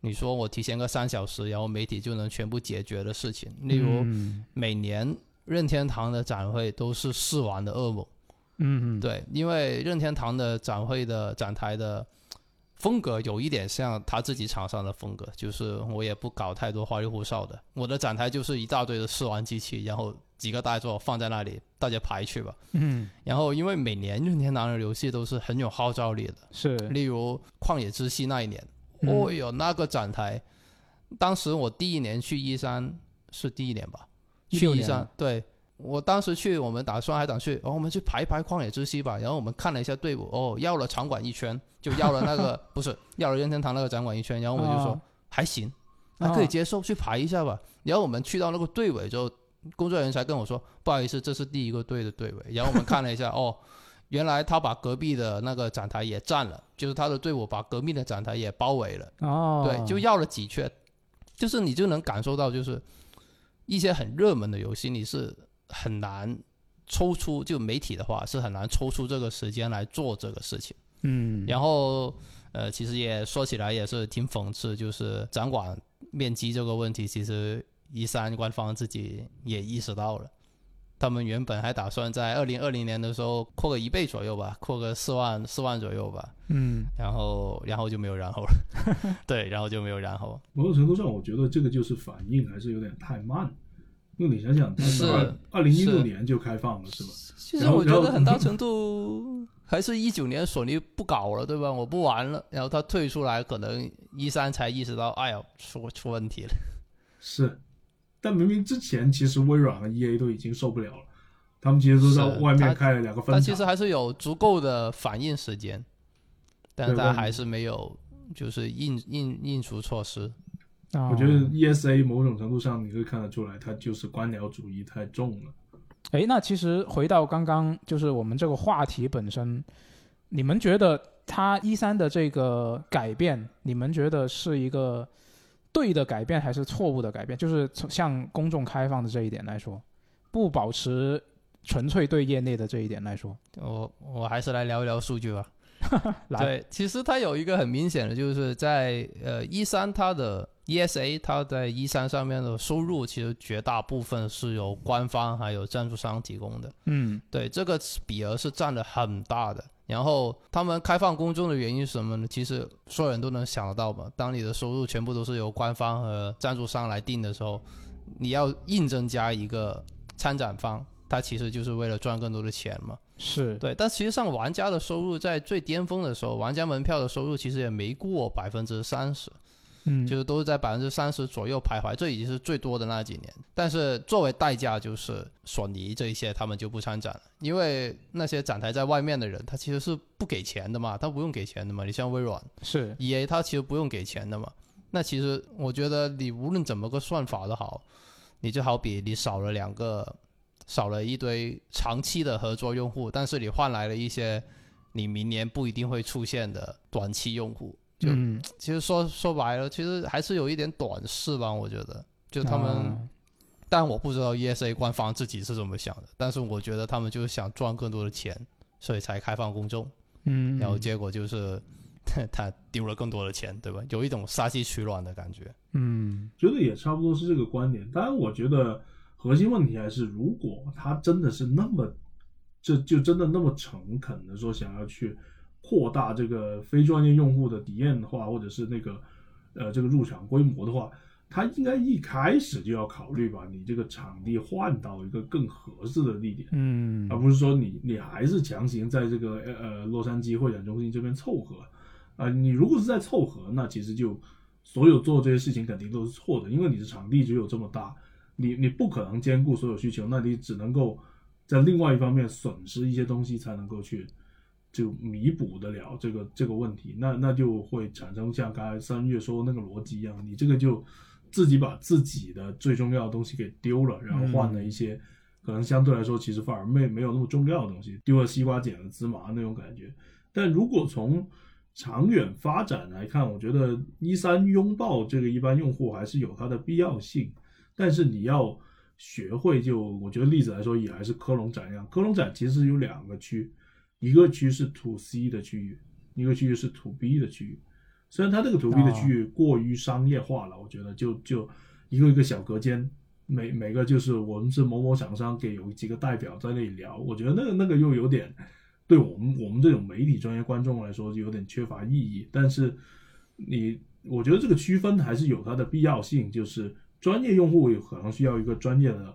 你说我提前个三小时，然后媒体就能全部解决的事情。例如嗯每年任天堂的展会都是试玩的噩梦，嗯嗯，对，因为任天堂的展会的展台的风格有一点像他自己厂商的风格，就是我也不搞太多花里胡哨的，我的展台就是一大堆的试玩机器，然后几个大作放在那里，大家排去吧。嗯。然后因为每年任天堂的游戏都是很有号召力的，是。例如《旷野之息》那一年，嗯。哦哟，那个展台，当时我第一年去一三是第一年吧，去一年。啊，三对。我当时去，我们打算还想去，哦，我们去排一排旷野之息吧。然后我们看了一下队伍，哦，绕了场馆一圈，就绕了那个 不是绕了任天堂那个展馆一圈。然后我们就说、哦还行，还可以哦接受，去排一下吧。然后我们去到那个队尾之后，工作人员才跟我说，不好意思，这是第一个队的队尾。然后我们看了一下，哦，原来他把隔壁的那个展台也占了，就是他的队伍把隔壁的展台也包围了。哦，对，就绕了几圈，就是你就能感受到，就是一些很热门的游戏，你是很难抽出，就媒体的话是很难抽出这个时间来做这个事情。嗯，然后呃，其实也说起来也是挺讽刺，就是展馆面积这个问题，其实一三官方自己也意识到了。他们原本还打算在二零二零年的时候扩个一倍左右吧，扩个四万四万左右吧，嗯然后然后就没有然后了，对，然后就没有然后。某种程度上，我觉得这个就是反应还是有点太慢。因为你想想，它是二二零一六年就开放了，是吧？其实我觉得很大程度还是一九年索尼不搞了，对吧？我不玩了，然后他退出来，可能一三才意识到，哎呀，出出问题了。是，但明明之前其实微软和 EA 都已经受不了了，他们其实都在外面开了两个分他厂。其实还是有足够的反应时间，但他还是没有就是应应应出措施。啊我觉得 ESA 某种程度上你会看得出来，它就是官僚主义太重了。哎，那其实回到刚刚就是我们这个话题本身，你们觉得它一三的这个改变，你们觉得是一个对的改变还是错误的改变？就是从向公众开放的这一点来说，不保持纯粹对业内的这一点来说，我我还是来聊一聊数据吧。来，对，其实它有一个很明显的，就是在呃一三它的 ESA 它在一三上面的收入，其实绝大部分是由官方还有赞助商提供的。嗯对，这个比额是占的很大的。然后他们开放公众的原因是什么呢？其实所有人都能想得到吧。当你的收入全部都是由官方和赞助商来定的时候，你要硬增加一个参展方，它其实就是为了赚更多的钱嘛。是对，但实际上玩家的收入在最巅峰的时候，玩家门票的收入其实也没过百分之三十，嗯，就是都是在百分之三十左右徘徊，这已经是最多的那几年。但是作为代价，就是索尼这一些他们就不参展了，因为那些展台在外面的人，他其实是不给钱的嘛，他不用给钱的嘛。你像微软、是 E A，他其实不用给钱的嘛。那其实我觉得你无论怎么个算法都好，你就好比你少了两个，少了一堆长期的合作用户，但是你换来了一些你明年不一定会出现的短期用户。就嗯，其实说说白了，其实还是有一点短视吧，我觉得。就他们，啊但我不知道 ESA 官方自己是怎么想的，但是我觉得他们就是想赚更多的钱，所以才开放公众，嗯，然后结果就是 他丢了更多的钱，对吧？有一种杀鸡取卵的感觉。嗯觉得也差不多是这个观点。当然，我觉得核心问题还是，如果他真的是那么，这就真的那么诚恳的说想要去扩大这个非专业用户的体验的话，或者是那个呃这个入场规模的话，它应该一开始就要考虑把你这个场地换到一个更合适的地点。嗯而不是说你你还是强行在这个呃呃洛杉矶会展中心这边凑合啊、你如果是在凑合，那其实就所有做这些事情肯定都是错的，因为你的场地只有这么大，你你不可能兼顾所有需求，那你只能够在另外一方面损失一些东西，才能够去就弥补得了这个这个问题，那那就会产生像刚才三月说的那个逻辑一样，你这个就自己把自己的最重要的东西给丢了，然后换了一些。可能相对来说，其实反而没没有那么重要的东西，丢了西瓜捡了芝麻那种感觉。但如果从长远发展来看，我觉得一三拥抱这个一般用户还是有它的必要性，但是你要学会就，我觉得例子来说也还是科隆展一样，科隆展其实有两个区，一个区是 to C 的区域，一个区域是 to B 的区域。虽然它这个 to B 的区域过于商业化了，我觉得就就一个一个小隔间，每每个就是我们是某某厂商给有几个代表在那里聊，我觉得那个那个又有点对我们我们这种媒体专业观众来说就有点缺乏意义。但是你，我觉得这个区分还是有它的必要性，就是专业用户有可能需要一个专业的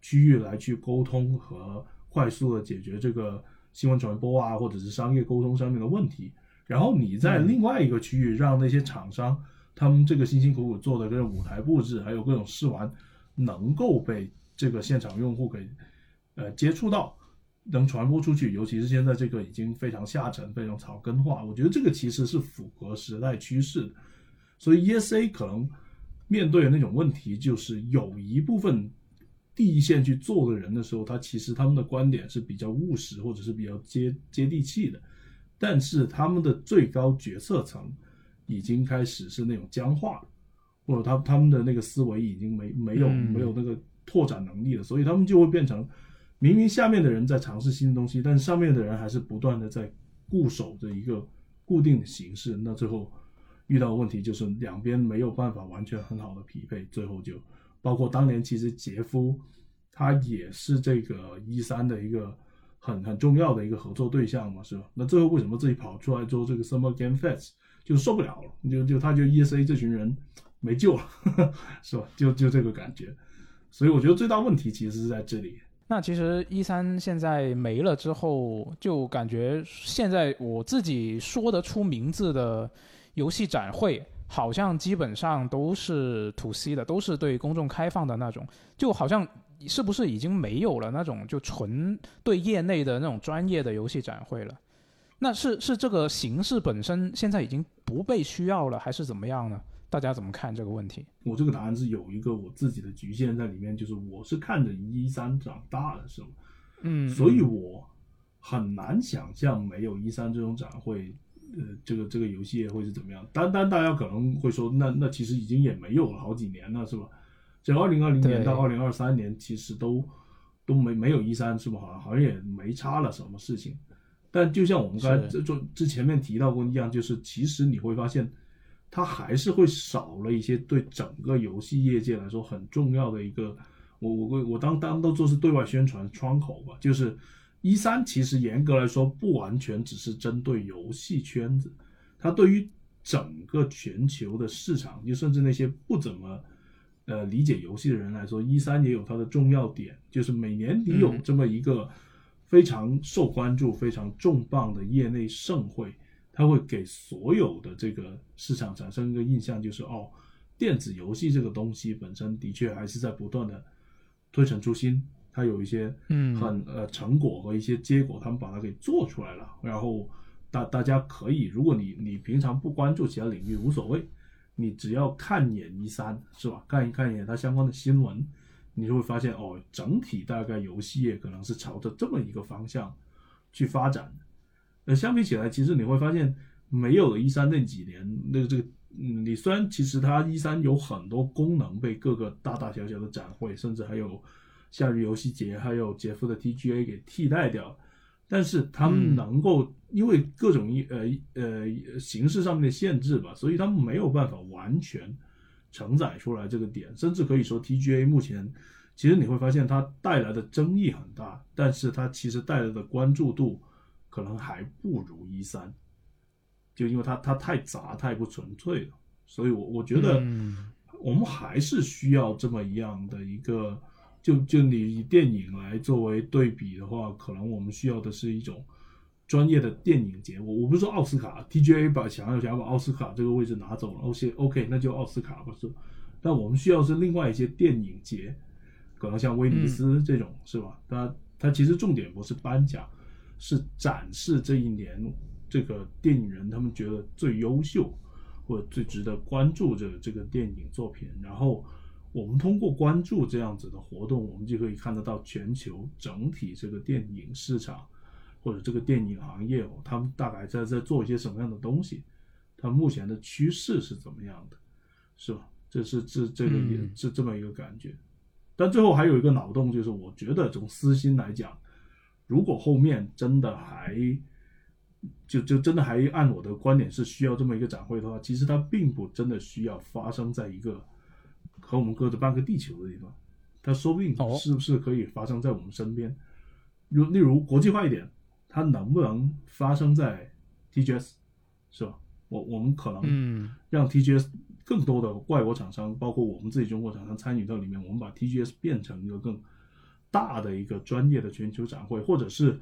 区域来去沟通和快速的解决这个新闻传播啊，或者是商业沟通上面的问题。然后你在另外一个区域，让那些厂商他们这个辛辛苦苦做的这个舞台布置，还有各种试玩，能够被这个现场用户给呃接触到，能传播出去。尤其是现在这个已经非常下沉、非常草根化，我觉得这个其实是符合时代趋势的。所以 ESA 可能面对的那种问题，就是有一部分第一线去做的人的时候，他其实他们的观点是比较务实，或者是比较接接地气的。但是他们的最高决策层已经开始是那种僵化了，或者他他们的那个思维已经没没有嗯没有那个拓展能力了，所以他们就会变成明明下面的人在尝试新的东西，但是上面的人还是不断的在固守着一个固定的形式，那最后遇到问题就是两边没有办法完全很好的匹配，最后就包括当年其实杰夫他也是这个一三的一个。很很重要的一个合作对象嘛，是吧？那最后为什么自己跑出来做这个 Summer Game Fest 就受不了了？就就他就 ESA 这群人没救了，是吧？就就这个感觉。所以我觉得最大问题其实是在这里。那其实一三现在没了之后，就感觉现在我自己说得出名字的游戏展会，好像基本上都是 to C 的，都是对公众开放的那种，就好像。是不是已经没有了那种就纯对业内的那种专业的游戏展会了？那是是这个形式本身现在已经不被需要了，还是怎么样呢？大家怎么看这个问题？我这个答案是有一个我自己的局限在里面，就是我是看着一三长大的，是吗？嗯，所以我很难想象没有一三这种展会，呃，这个这个游戏业会是怎么样。单单大家可能会说，那那其实已经也没有了好几年了，是吧？这二零二零年到二零二三年，其实都都没没有一三是吧？好像好像也没差了什么事情。但就像我们刚才这就之前面提到过一样，就是其实你会发现，它还是会少了一些对整个游戏业界来说很重要的一个，我我我当当都做是对外宣传窗口吧。就是一三其实严格来说不完全只是针对游戏圈子，它对于整个全球的市场，就甚至那些不怎么。呃理解游戏的人来说，一三也有它的重要点，就是每年你有嗯这么一个非常受关注、非常重磅的业内盛会，它会给所有的这个市场产生一个印象，就是哦，电子游戏这个东西本身的确还是在不断的推陈出新，它有一些嗯很呃成果和一些结果，他们把它给做出来了。然后大大家可以，如果你你平常不关注其他领域无所谓，你只要看一眼一三是吧？看一看一眼它相关的新闻，你就会发现哦，整体大概游戏业可能是朝着这么一个方向去发展的。呃，相比起来，其实你会发现没有了一三那几年，那个这个，嗯，你虽然其实它一三有很多功能被各个大大小小的展会，甚至还有夏日游戏节，还有杰夫的 TGA 给替代掉，但是他们嗯。能够因为各种一呃呃形式上面的限制吧，所以他们没有办法完全承载出来这个点，甚至可以说 TGA 目前。其实你会发现它带来的争议很大，但是它其实带来的关注度可能还不如一三，就因为它它太杂太不纯粹了，所以我我觉得嗯。我们还是需要这么一样的一个，就就你以电影来作为对比的话，可能我们需要的是一种专业的电影节。我我不是说奥斯卡 TGA 把想要想要把奥斯卡这个位置拿走了，OK OK 那就奥斯卡吧是，但我们需要是另外一些电影节，可能像威尼斯这种、是吧？它它其实重点不是颁奖，是展示这一年这个电影人他们觉得最优秀或者最值得关注的这个电影作品。然后我们通过关注这样子的活动，我们就可以看得到全球整体这个电影市场或者这个电影行业，哦他们大概在在做一些什么样的东西，它目前的趋势是怎么样的，是吧？这是这这个也嗯是这么一个感觉。但最后还有一个脑洞，就是我觉得从私心来讲，如果后面真的还就就真的还按我的观点是需要这么一个展会的话，其实它并不真的需要发生在一个和我们隔着半个地球的地方，它说不定哦是不是可以发生在我们身边。如例如国际化一点，它能不能发生在 TGS，是吧？我我们可能嗯让 TGS 更多的外国厂商，包括我们自己中国厂商参与到里面，我们把 TGS 变成一个更大的一个专业的全球展会，或者是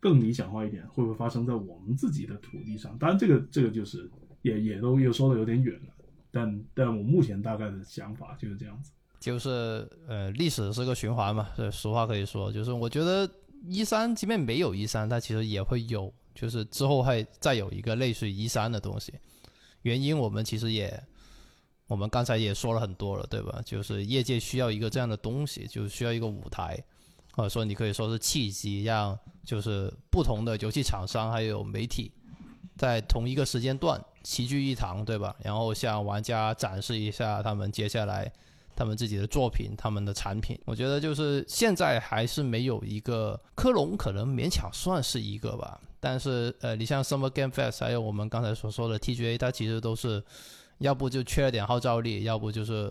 更理想化一点，会不会发生在我们自己的土地上？当然，这个这个就是也也都又说的有点远了，但但我目前大概的想法就是这样子。就是呃，历史是个循环嘛，这俗话可以说，就是我觉得一三即便没有一三，它其实也会有，就是之后会再有一个类似于一三的东西。原因我们其实也，我们刚才也说了很多了，对吧？就是业界需要一个这样的东西，就是需要一个舞台，或者说你可以说是契机，让就是不同的游戏厂商还有媒体在同一个时间段齐聚一堂，对吧？然后向玩家展示一下他们接下来他们自己的作品、他们的产品。我觉得就是现在还是没有一个科隆，可能勉强算是一个吧。但是呃，你像 Summer Game Fest，还有我们刚才所说的 TGA，它其实都是要不就缺了点号召力，要不就是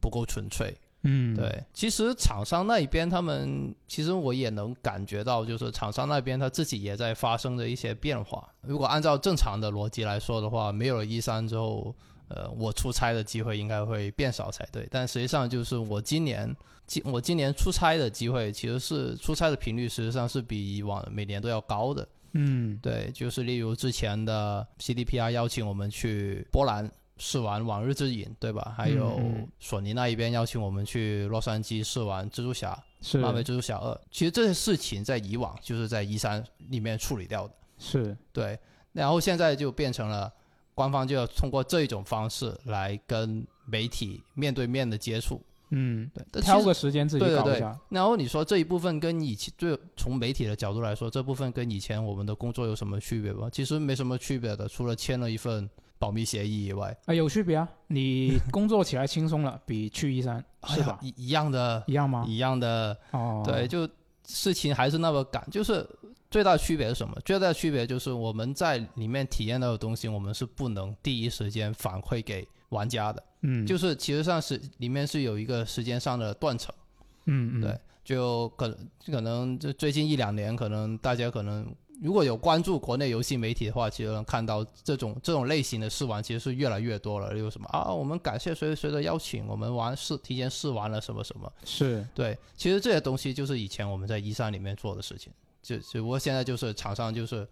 不够纯粹。嗯，对，其实厂商那一边，他们其实我也能感觉到，就是厂商那边他自己也在发生着一些变化。如果按照正常的逻辑来说的话，没有了一三之后，呃，我出差的机会应该会变少才对。但实际上就是我今年，今我今年出差的机会其实是出差的频率，实际上是比以往每年都要高的。嗯对，就是例如之前的 CDPR 邀请我们去波兰试玩《往日之影》，对吧？还有索尼那一边邀请我们去洛杉矶试玩《蜘蛛侠》是漫威蜘蛛侠二。其实这些事情在以往就是在一三里面处理掉的，是对。然后现在就变成了官方就要通过这一种方式来跟媒体面对面的接触，嗯，对。挑个时间自己对对对搞一下。然后你说这一部分跟以前，就从媒体的角度来说，这部分跟以前我们的工作有什么区别吗？其实没什么区别的，除了签了一份保密协议以外，啊，有区别啊！你工作起来轻松了，比去一三是吧？哎一一样的，一样吗？一样的，哦，对，就事情还是那么赶，就是最大的区别是什么？最大的区别就是我们在里面体验到的东西，我们是不能第一时间反馈给玩家的，嗯，就是其实上是里面是有一个时间上的断层。嗯嗯，对，就可能可能就最近一两年，可能大家可能如果有关注国内游戏媒体的话，其实能看到这种这种类型的试玩其实是越来越多了。有什么啊？我们感谢谁谁谁的邀请，我们玩试提前试玩了什么什么。是对，其实这些东西就是以前我们在一三里面做的事情，就只不过现在就是厂商就是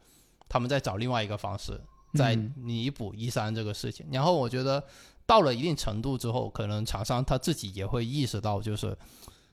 他们在找另外一个方式，在嗯弥补一三这个事情。然后我觉得到了一定程度之后，可能厂商他自己也会意识到，就是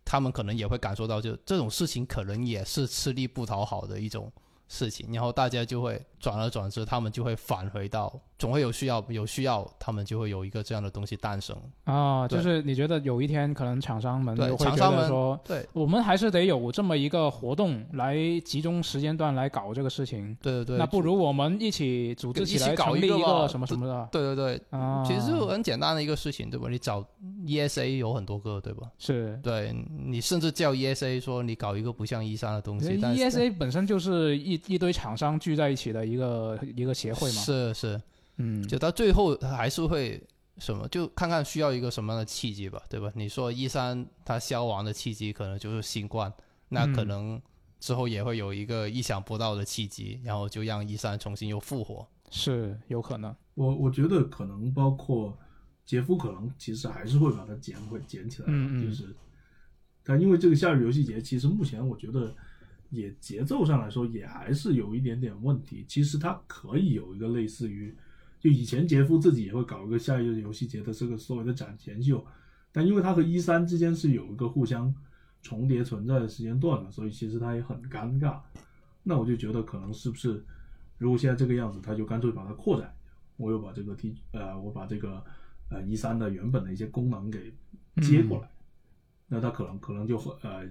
他们可能也会感受到，就这种事情可能也是吃力不讨好的一种事情，然后大家就会转而转之，他们就会返回到，总会有需要，有需要，他们就会有一个这样的东西诞生。啊，就是你觉得有一天可能厂商们对厂商们说，对我们还是得有这么一个活动来集中时间段来搞这个事情。对对对，那不如我们一起组织起起来，搞一一个什么什么的对对对，啊。其实就很简单的一个事情，对吧？你找 ESA 有很多个，对吧？是对你甚至叫 ESA 说你搞一个不像一三的东西，但是 ESA 本身就是一一堆厂商聚在一起的一个一个协会嘛。是是，嗯，就到最后还是会什么，就看看需要一个什么样的契机吧，对吧？你说一三它消亡的契机可能就是新冠，那可嗯能之后也会有一个意想不到的契机，然后就让一三重新又复活。是有可能。我我觉得可能包括杰夫，可能其实还是会把它捡回捡起来，嗯嗯就是，但因为这个夏日游戏节，其实目前我觉得也节奏上来说也还是有一点点问题。其实它可以有一个类似于，就以前杰夫自己也会搞一个下一个游戏节的这个所谓的展前秀，但因为他和一三之间是有一个互相重叠存在的时间段的，所以其实他也很尴尬。那我就觉得可能是不是，如果现在这个样子，他就干脆把它扩展，我又把这个 T 呃，我把这个呃一三的原本的一些功能给接过来，那他可能可能就很呃，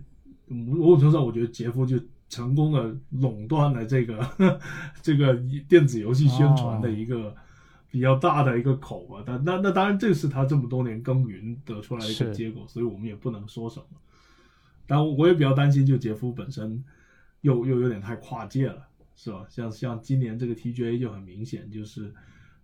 某种程度上，我觉得杰夫就成功的垄断了这个 这个电子游戏宣传的一个比较大的一个口吧。但那那当然，这是他这么多年耕耘得出来的一个结果，所以我们也不能说什么。但我也比较担心，就杰夫本身又又有点太跨界了，是吧？像像今年这个 TGA 就很明显，就是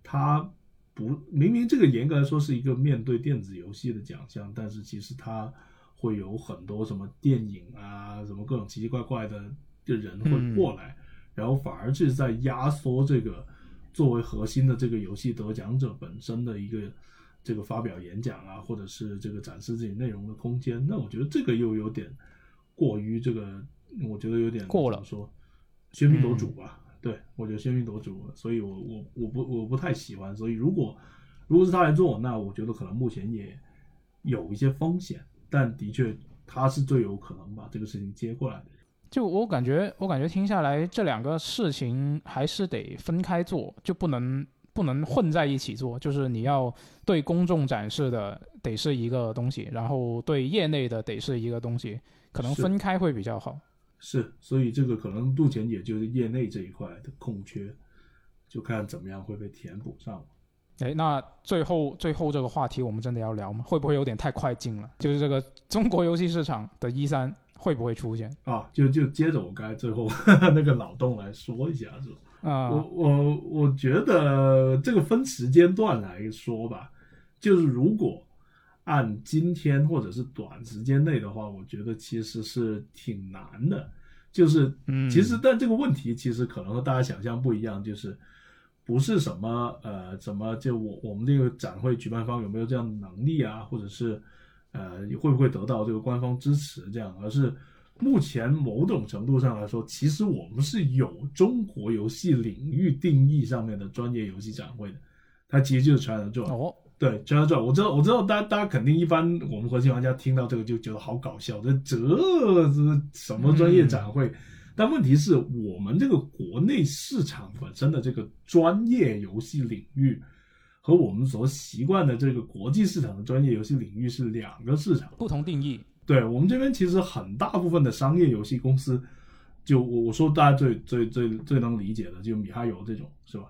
他不明明这个严格来说是一个面对电子游戏的奖项，但是其实他会有很多什么电影啊，什么各种奇奇怪怪的的人会过来，然后反而是在压缩这个作为核心的这个游戏得奖者本身的一个这个发表演讲啊，或者是这个展示自己内容的空间。那我觉得这个又有点过于这个，我觉得有点过了说喧宾夺主吧。对，我觉得喧宾夺主，所以我我我不我不太喜欢。所以如果如果是他来做，那我觉得可能目前也有一些风险，但的确他是最有可能把这个事情接过来的人。就我感觉，我感觉听下来，这两个事情还是得分开做，就不能不能混在一起做。就是你要对公众展示的得是一个东西，然后对业内的得是一个东西，可能分开会比较好。是，所以这个可能目前也就是业内这一块的空缺，就看怎么样会被填补上。哎，那最后最后这个话题我们真的要聊吗？会不会有点太快进了？就是这个中国游戏市场的一三会不会出现？啊，就就接着我刚才最后 那个脑洞来说一下，是吧？啊、我我我觉得这个分时间段来说吧，就是如果按今天或者是短时间内的话，我觉得其实是挺难的。就是嗯其实但这个问题其实可能和大家想象不一样，就是不是什么呃什么就我我们这个展会举办方有没有这样的能力啊，或者是呃会不会得到这个官方支持这样，而是目前某种程度上来说，其实我们是有中国游戏领域定义上面的专业游戏展会的，它其实就是 China Joy。哦，对 China Joy，我知道，我知道，大家大家肯定一般我们核心玩家听到这个就觉得好搞笑，这这这什么专业展会？但问题是我们这个国内市场本身的这个专业游戏领域，和我们所习惯的这个国际市场的专业游戏领域是两个市场。不同定义。对我们这边其实很大部分的商业游戏公司，就我我说大家最最最最能理解的，就米哈游这种是吧？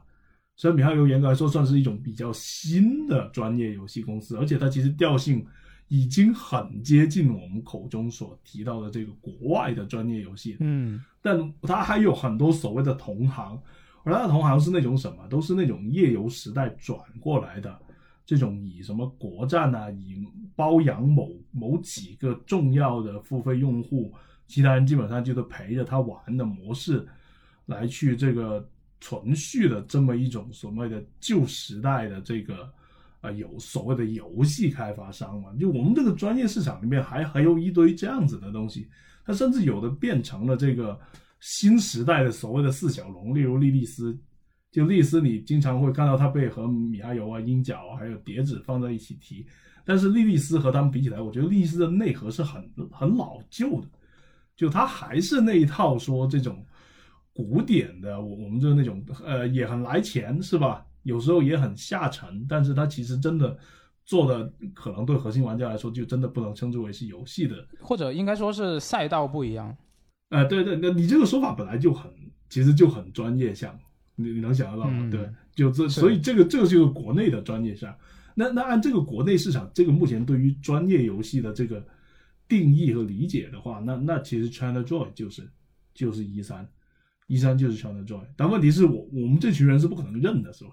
虽然米哈游严格来说算是一种比较新的专业游戏公司，而且它其实调性已经很接近我们口中所提到的这个国外的专业游戏，嗯但它还有很多所谓的同行，而他的同行是那种什么，都是那种夜游时代转过来的，这种以什么国战啊，以包养某某几个重要的付费用户，其他人基本上就是陪着他玩的模式，来去这个存续的这么一种所谓的旧时代的这个啊、有所谓的游戏开发商嘛，就我们这个专业市场里面还还有一堆这样子的东西，它甚至有的变成了这个新时代的所谓的四小龙，例如莉莉丝。就莉莉丝，你经常会看到它被和米哈游啊、鹰角啊，还有叠子放在一起提，但是莉莉丝和他们比起来，我觉得莉莉丝的内核是很很老旧的，就它还是那一套说这种古典的，我我们就是那种呃也很来钱是吧？有时候也很下沉，但是它其实真的做的可能对核心玩家来说，就真的不能称之为是游戏的。或者应该说是赛道不一样。呃，对对，那你这个说法本来就很，其实就很专业项，你你能想得到吗？嗯对，就这，所以这个这个就是国内的专业项。那那按这个国内市场，这个目前对于专业游戏的这个定义和理解的话，那那其实 China Joy 就是就是一三，一三就是 China Joy。但问题是我我们这群人是不可能认的，是吧？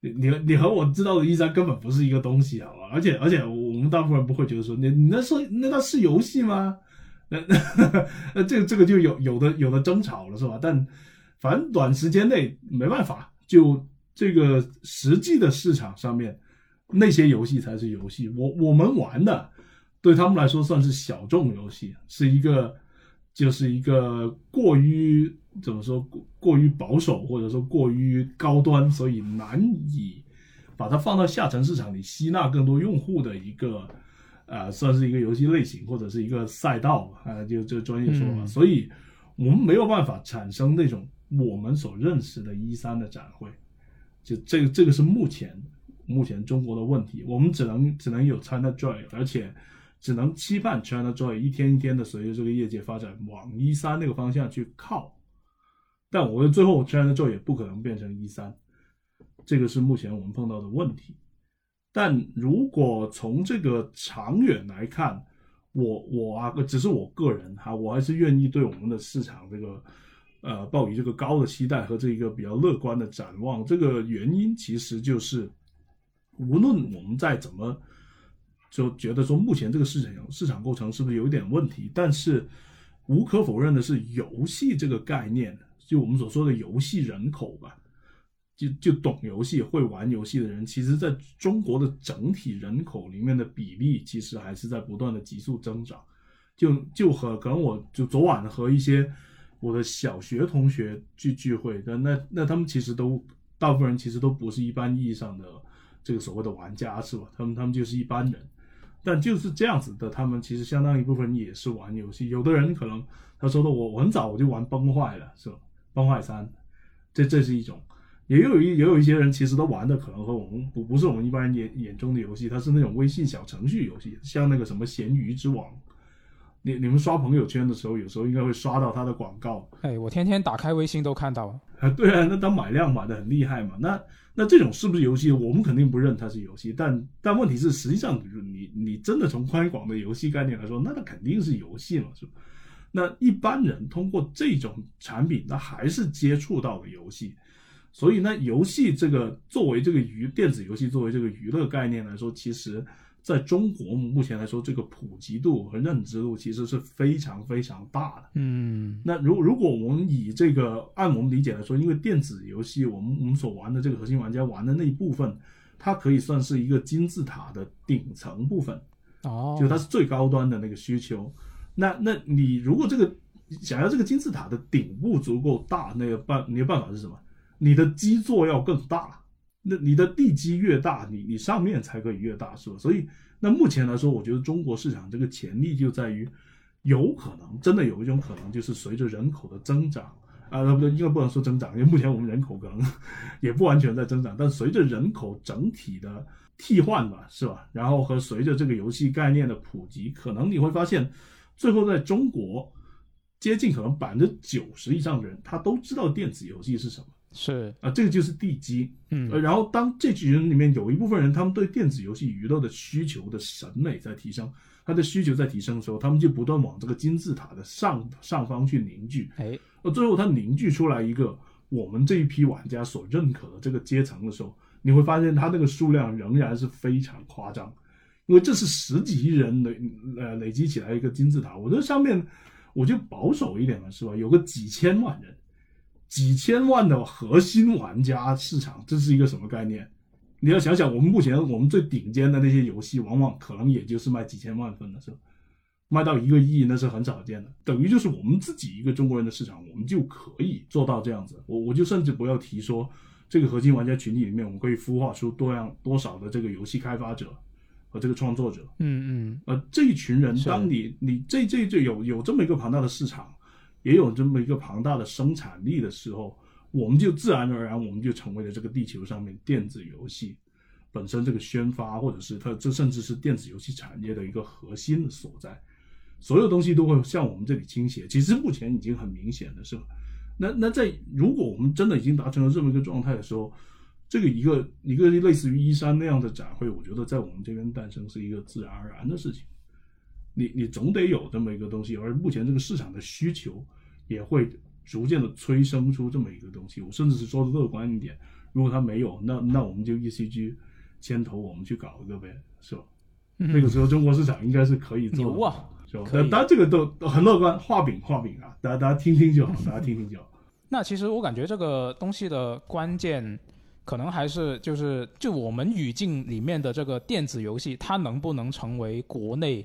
你你你和我知道的一三根本不是一个东西，好吧？而且而且我们大部分人不会觉得说，你你那是那那是游戏吗？那 那这个这个就有有的有的争吵了，是吧？但反正短时间内没办法，就这个实际的市场上面，那些游戏才是游戏。我我们玩的，对他们来说算是小众游戏，是一个就是一个过于怎么说过于保守或者说过于高端，所以难以把它放到下沉市场里吸纳更多用户的一个。呃，算是一个游戏类型或者是一个赛道啊、呃，就这专业说法，嗯。所以我们没有办法产生那种我们所认识的一三的展会，就这个这个是目前目前中国的问题，我们只能只能有 China Joy，而且只能期盼 China Joy 一天一天的随着这个业界发展往一三那个方向去靠，但我觉得最后 China Joy 也不可能变成一三，这个是目前我们碰到的问题。但如果从这个长远来看，我我啊，只是我个人哈，我还是愿意对我们的市场这个呃抱以这个高的期待和这一个比较乐观的展望。这个原因其实就是，无论我们再怎么就觉得说目前这个市场市场构成是不是有点问题，但是无可否认的是，游戏这个概念，就我们所说的游戏人口吧。就就懂游戏、会玩游戏的人，其实在中国的整体人口里面的比例，其实还是在不断的急速增长。就就和可能我就昨晚和一些我的小学同学聚聚会，但那那他们其实都大部分人其实都不是一般意义上的这个所谓的玩家，是吧？他们他们就是一般人。但就是这样子的，他们其实相当一部分也是玩游戏。有的人可能他说的我我很早我就玩崩坏了，是吧？崩坏三，这这是一种。也有一也有一些人其实都玩的可能和我们不不是我们一般人眼眼中的游戏，它是那种微信小程序游戏，像那个什么咸鱼之王，你你们刷朋友圈的时候，有时候应该会刷到它的广告 哎，我天天打开微信都看到。啊，对啊，那他买量买的很厉害嘛，那那这种是不是游戏？我们肯定不认它是游戏，但但问题是，实际上你你真的从宽广的游戏概念来说，那它肯定是游戏嘛，是吧？那一般人通过这种产品，他还是接触到了游戏。所以呢，游戏这个作为这个娱电子游戏作为这个娱乐概念来说，其实在中国目前来说，这个普及度和认知度其实是非常非常大的。嗯那如如果我们以这个按我们理解来说，因为电子游戏我们我们所玩的这个核心玩家玩的那一部分，它可以算是一个金字塔的顶层部分，哦，就它是最高端的那个需求。那那你如果这个想要这个金字塔的顶部足够大，那个办你的办法是什么？你的基座要更大，那你的地基越大，你你上面才可以越大，是吧？所以那目前来说，我觉得中国市场这个潜力就在于，有可能真的有一种可能，就是随着人口的增长啊，不对，应该不能说增长，因为目前我们人口可能 也不完全在增长，但随着人口整体的替换吧，是吧？然后和随着这个游戏概念的普及，可能你会发现，最后在中国接近可能百分之九十以上的人，他都知道电子游戏是什么。是啊，这个就是地基。嗯呃，然后当这群人里面有一部分人，他们对电子游戏娱乐的需求的审美在提升，他的需求在提升的时候，他们就不断往这个金字塔的上上方去凝聚。哎呃最后他凝聚出来一个我们这一批玩家所认可的这个阶层的时候，你会发现他那个数量仍然是非常夸张，因为这是十几亿人累呃累积起来一个金字塔。我觉得上面我就保守一点了，是吧？有个几千万人。几千万的核心玩家市场，这是一个什么概念？你要想想，我们目前我们最顶尖的那些游戏，往往可能也就是卖几千万份的，是吧？卖到一个亿那是很少见的，等于就是我们自己一个中国人的市场，我们就可以做到这样子。我我就甚至不要提说这个核心玩家群体里面，我们可以孵化出多样多少的这个游戏开发者和这个创作者。嗯嗯呃，这一群人，当你你这这这有有这么一个庞大的市场，也有这么一个庞大的生产力的时候，我们就自然而然我们就成为了这个地球上面电子游戏本身这个宣发，或者是它这甚至是电子游戏产业的一个核心的所在。所有东西都会向我们这里倾斜，其实目前已经很明显的是？那那在如果我们真的已经达成了这么一个状态的时候，这个一个一个类似于一三那样的展会，我觉得在我们这边诞生是一个自然而然的事情。你你总得有这么一个东西，而目前这个市场的需求也会逐渐的催生出这么一个东西。我甚至是说的乐观一点，如果它没有，那那我们就 ECG 牵头，我们去搞一个呗，是吧？那个时候中国市场应该是可以做的！是吧？可以但但这个都都很乐观，画饼画饼啊，大家大家听听就好，大家听听就好。那其实我感觉这个东西的关键，可能还是就是就我们语境里面的这个电子游戏，它能不能成为国内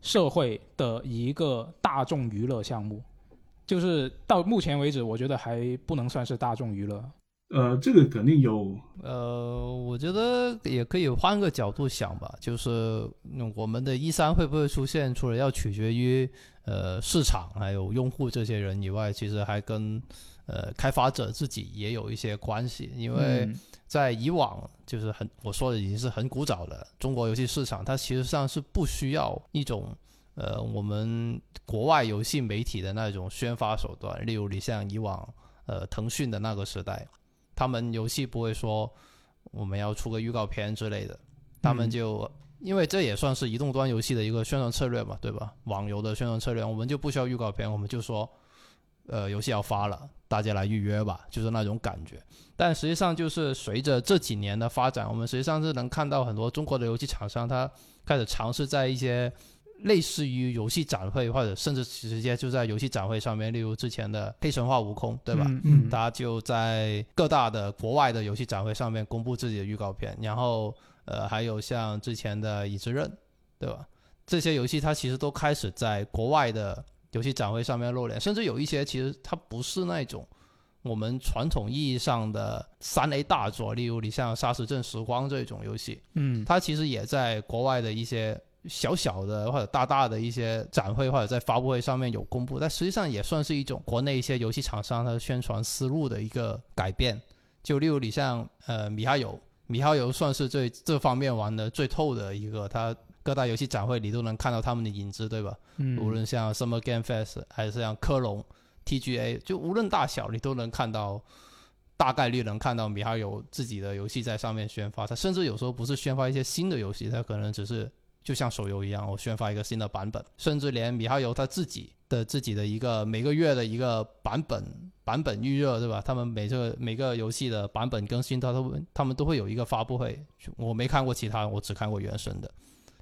社会的一个大众娱乐项目？就是到目前为止，我觉得还不能算是大众娱乐。呃，这个肯定有，呃，我觉得也可以换个角度想吧，就是嗯我们的一三会不会出现，除了要取决于呃市场还有用户这些人以外，其实还跟呃开发者自己也有一些关系，因为嗯在以往就是很我说的已经是很古早的中国游戏市场，它其实上是不需要一种呃我们国外游戏媒体的那种宣发手段，例如你像以往呃腾讯的那个时代，他们游戏不会说我们要出个预告片之类的，他们嗯就。因为这也算是移动端游戏的一个宣传策略嘛，对吧？网游的宣传策略，我们就不需要预告片，我们就说，呃，游戏要发了，大家来预约吧，就是那种感觉。但实际上，就是随着这几年的发展，我们实际上是能看到很多中国的游戏厂商，他开始尝试在一些类似于游戏展会，或者甚至直接就在游戏展会上面，例如之前的《黑神话：悟空》，对吧？嗯嗯大家就在各大的国外的游戏展会上面公布自己的预告片，然后呃，还有像之前的《蚁之刃》，对吧？这些游戏它其实都开始在国外的游戏展会上面露脸，甚至有一些其实它不是那种我们传统意义上的三 A 大作，例如你像《沙石镇时光》这种游戏，嗯它其实也在国外的一些小小的或者大大的一些展会或者在发布会上面有公布，但实际上也算是一种国内一些游戏厂商它的宣传思路的一个改变。就例如你像呃米哈游，米哈游算是最这方面玩的最透的一个，它各大游戏展会你都能看到他们的影子，对吧？嗯，无论像 Summer Game Fest 还是像科隆 TGA，就无论大小，你都能看到，大概率能看到米哈游自己的游戏在上面宣发。他甚至有时候不是宣发一些新的游戏，他可能只是就像手游一样，我宣发一个新的版本，甚至连米哈游他自己的自己的一个每个月的一个版本版本预热，对吧？他们每个每个游戏的版本更新，他都他们都会有一个发布会。我没看过其他，我只看过原神的。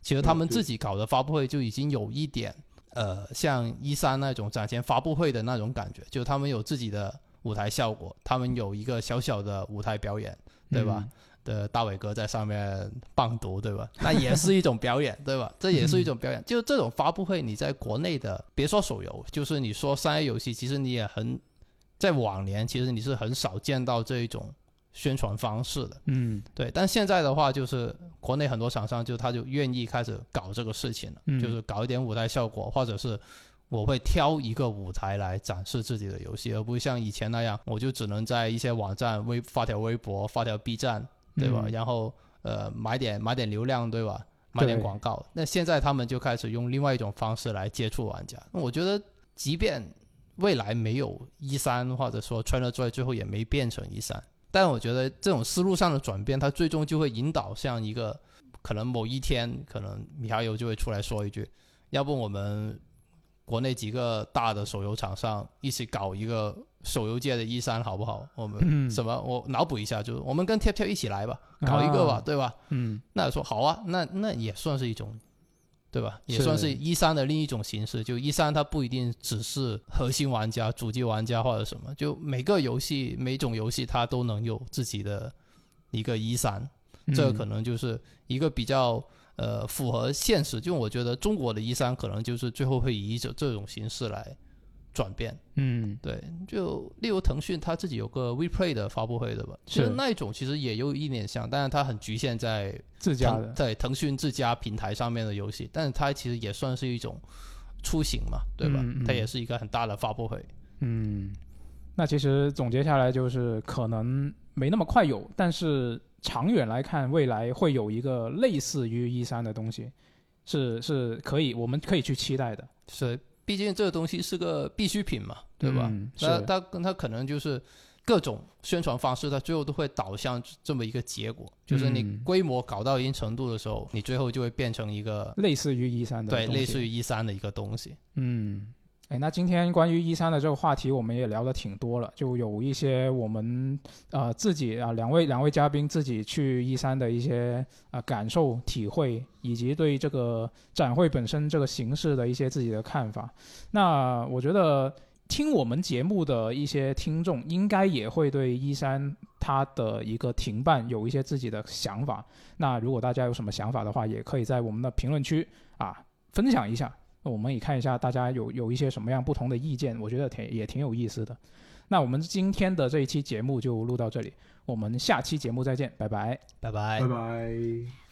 其实他们自己搞的发布会就已经有一点，呃，像一三那种展前发布会的那种感觉，就他们有自己的舞台效果，他们有一个小小的舞台表演，对吧？嗯的大伟哥在上面棒读，对吧？那也是一种表演，对吧？这也是一种表演。就这种发布会，你在国内的，别说手游，就是你说商业游戏，其实你也很，在往年其实你是很少见到这一种宣传方式的。嗯对，但现在的话，就是国内很多厂商就他就愿意开始搞这个事情了，嗯就是搞一点舞台效果，或者是我会挑一个舞台来展示自己的游戏，而不像以前那样，我就只能在一些网站微发条微博、发条 B 站，对吧？嗯然后呃买点买点流量，对吧？买点广告。那现在他们就开始用另外一种方式来接触玩家。那我觉得，即便未来没有一三，或者说 China Joy 最后也没变成一三，但我觉得这种思路上的转变，它最终就会引导像一个可能某一天，可能米哈游就会出来说一句，要不我们国内几个大的手游厂商一起搞一个手游界的一三好不好？我们嗯什么？我脑补一下，就是我们跟 Tap Tap 一起来吧，搞一个吧，啊对吧？嗯那说好啊，那那也算是一种对吧？也算是一三的另一种形式。就一三它不一定只是核心玩家、主机玩家或者什么，就每个游戏、每种游戏它都能有自己的一个一三，这个可能能就是一个比较呃符合现实。就我觉得中国的一三可能就是最后会以这这种形式来转变。嗯。对，就例如腾讯它自己有个 WePlay 的发布会的吧，其实是。那一种其实也有一点像，但是它很局限在自家的。在腾讯自家平台上面的游戏，但是它其实也算是一种出行嘛，对吧？嗯嗯。它也是一个很大的发布会。嗯，那其实总结下来就是可能没那么快有，但是长远来看，未来会有一个类似于一三的东西，是是可以我们可以去期待的，是，毕竟这个东西是个必需品嘛，对吧？嗯那是它它可能就是各种宣传方式，它最后都会导向这么一个结果，就是你嗯规模搞到一定程度的时候，你最后就会变成一个类似于一三的对类似于一三的一个东西。嗯，哎，那今天关于一三的这个话题，我们也聊得挺多了，就有一些我们呃自己啊、两位两位嘉宾自己去一三的一些啊、感受、体会，以及对这个展会本身这个形式的一些自己的看法。那我觉得听我们节目的一些听众，应该也会对一三它的一个停办有一些自己的想法。那如果大家有什么想法的话，也可以在我们的评论区啊分享一下。那我们也看一下大家有有一些什么样不同的意见，我觉得挺也挺有意思的。那我们今天的这一期节目就录到这里，我们下期节目再见，拜拜。拜拜拜拜。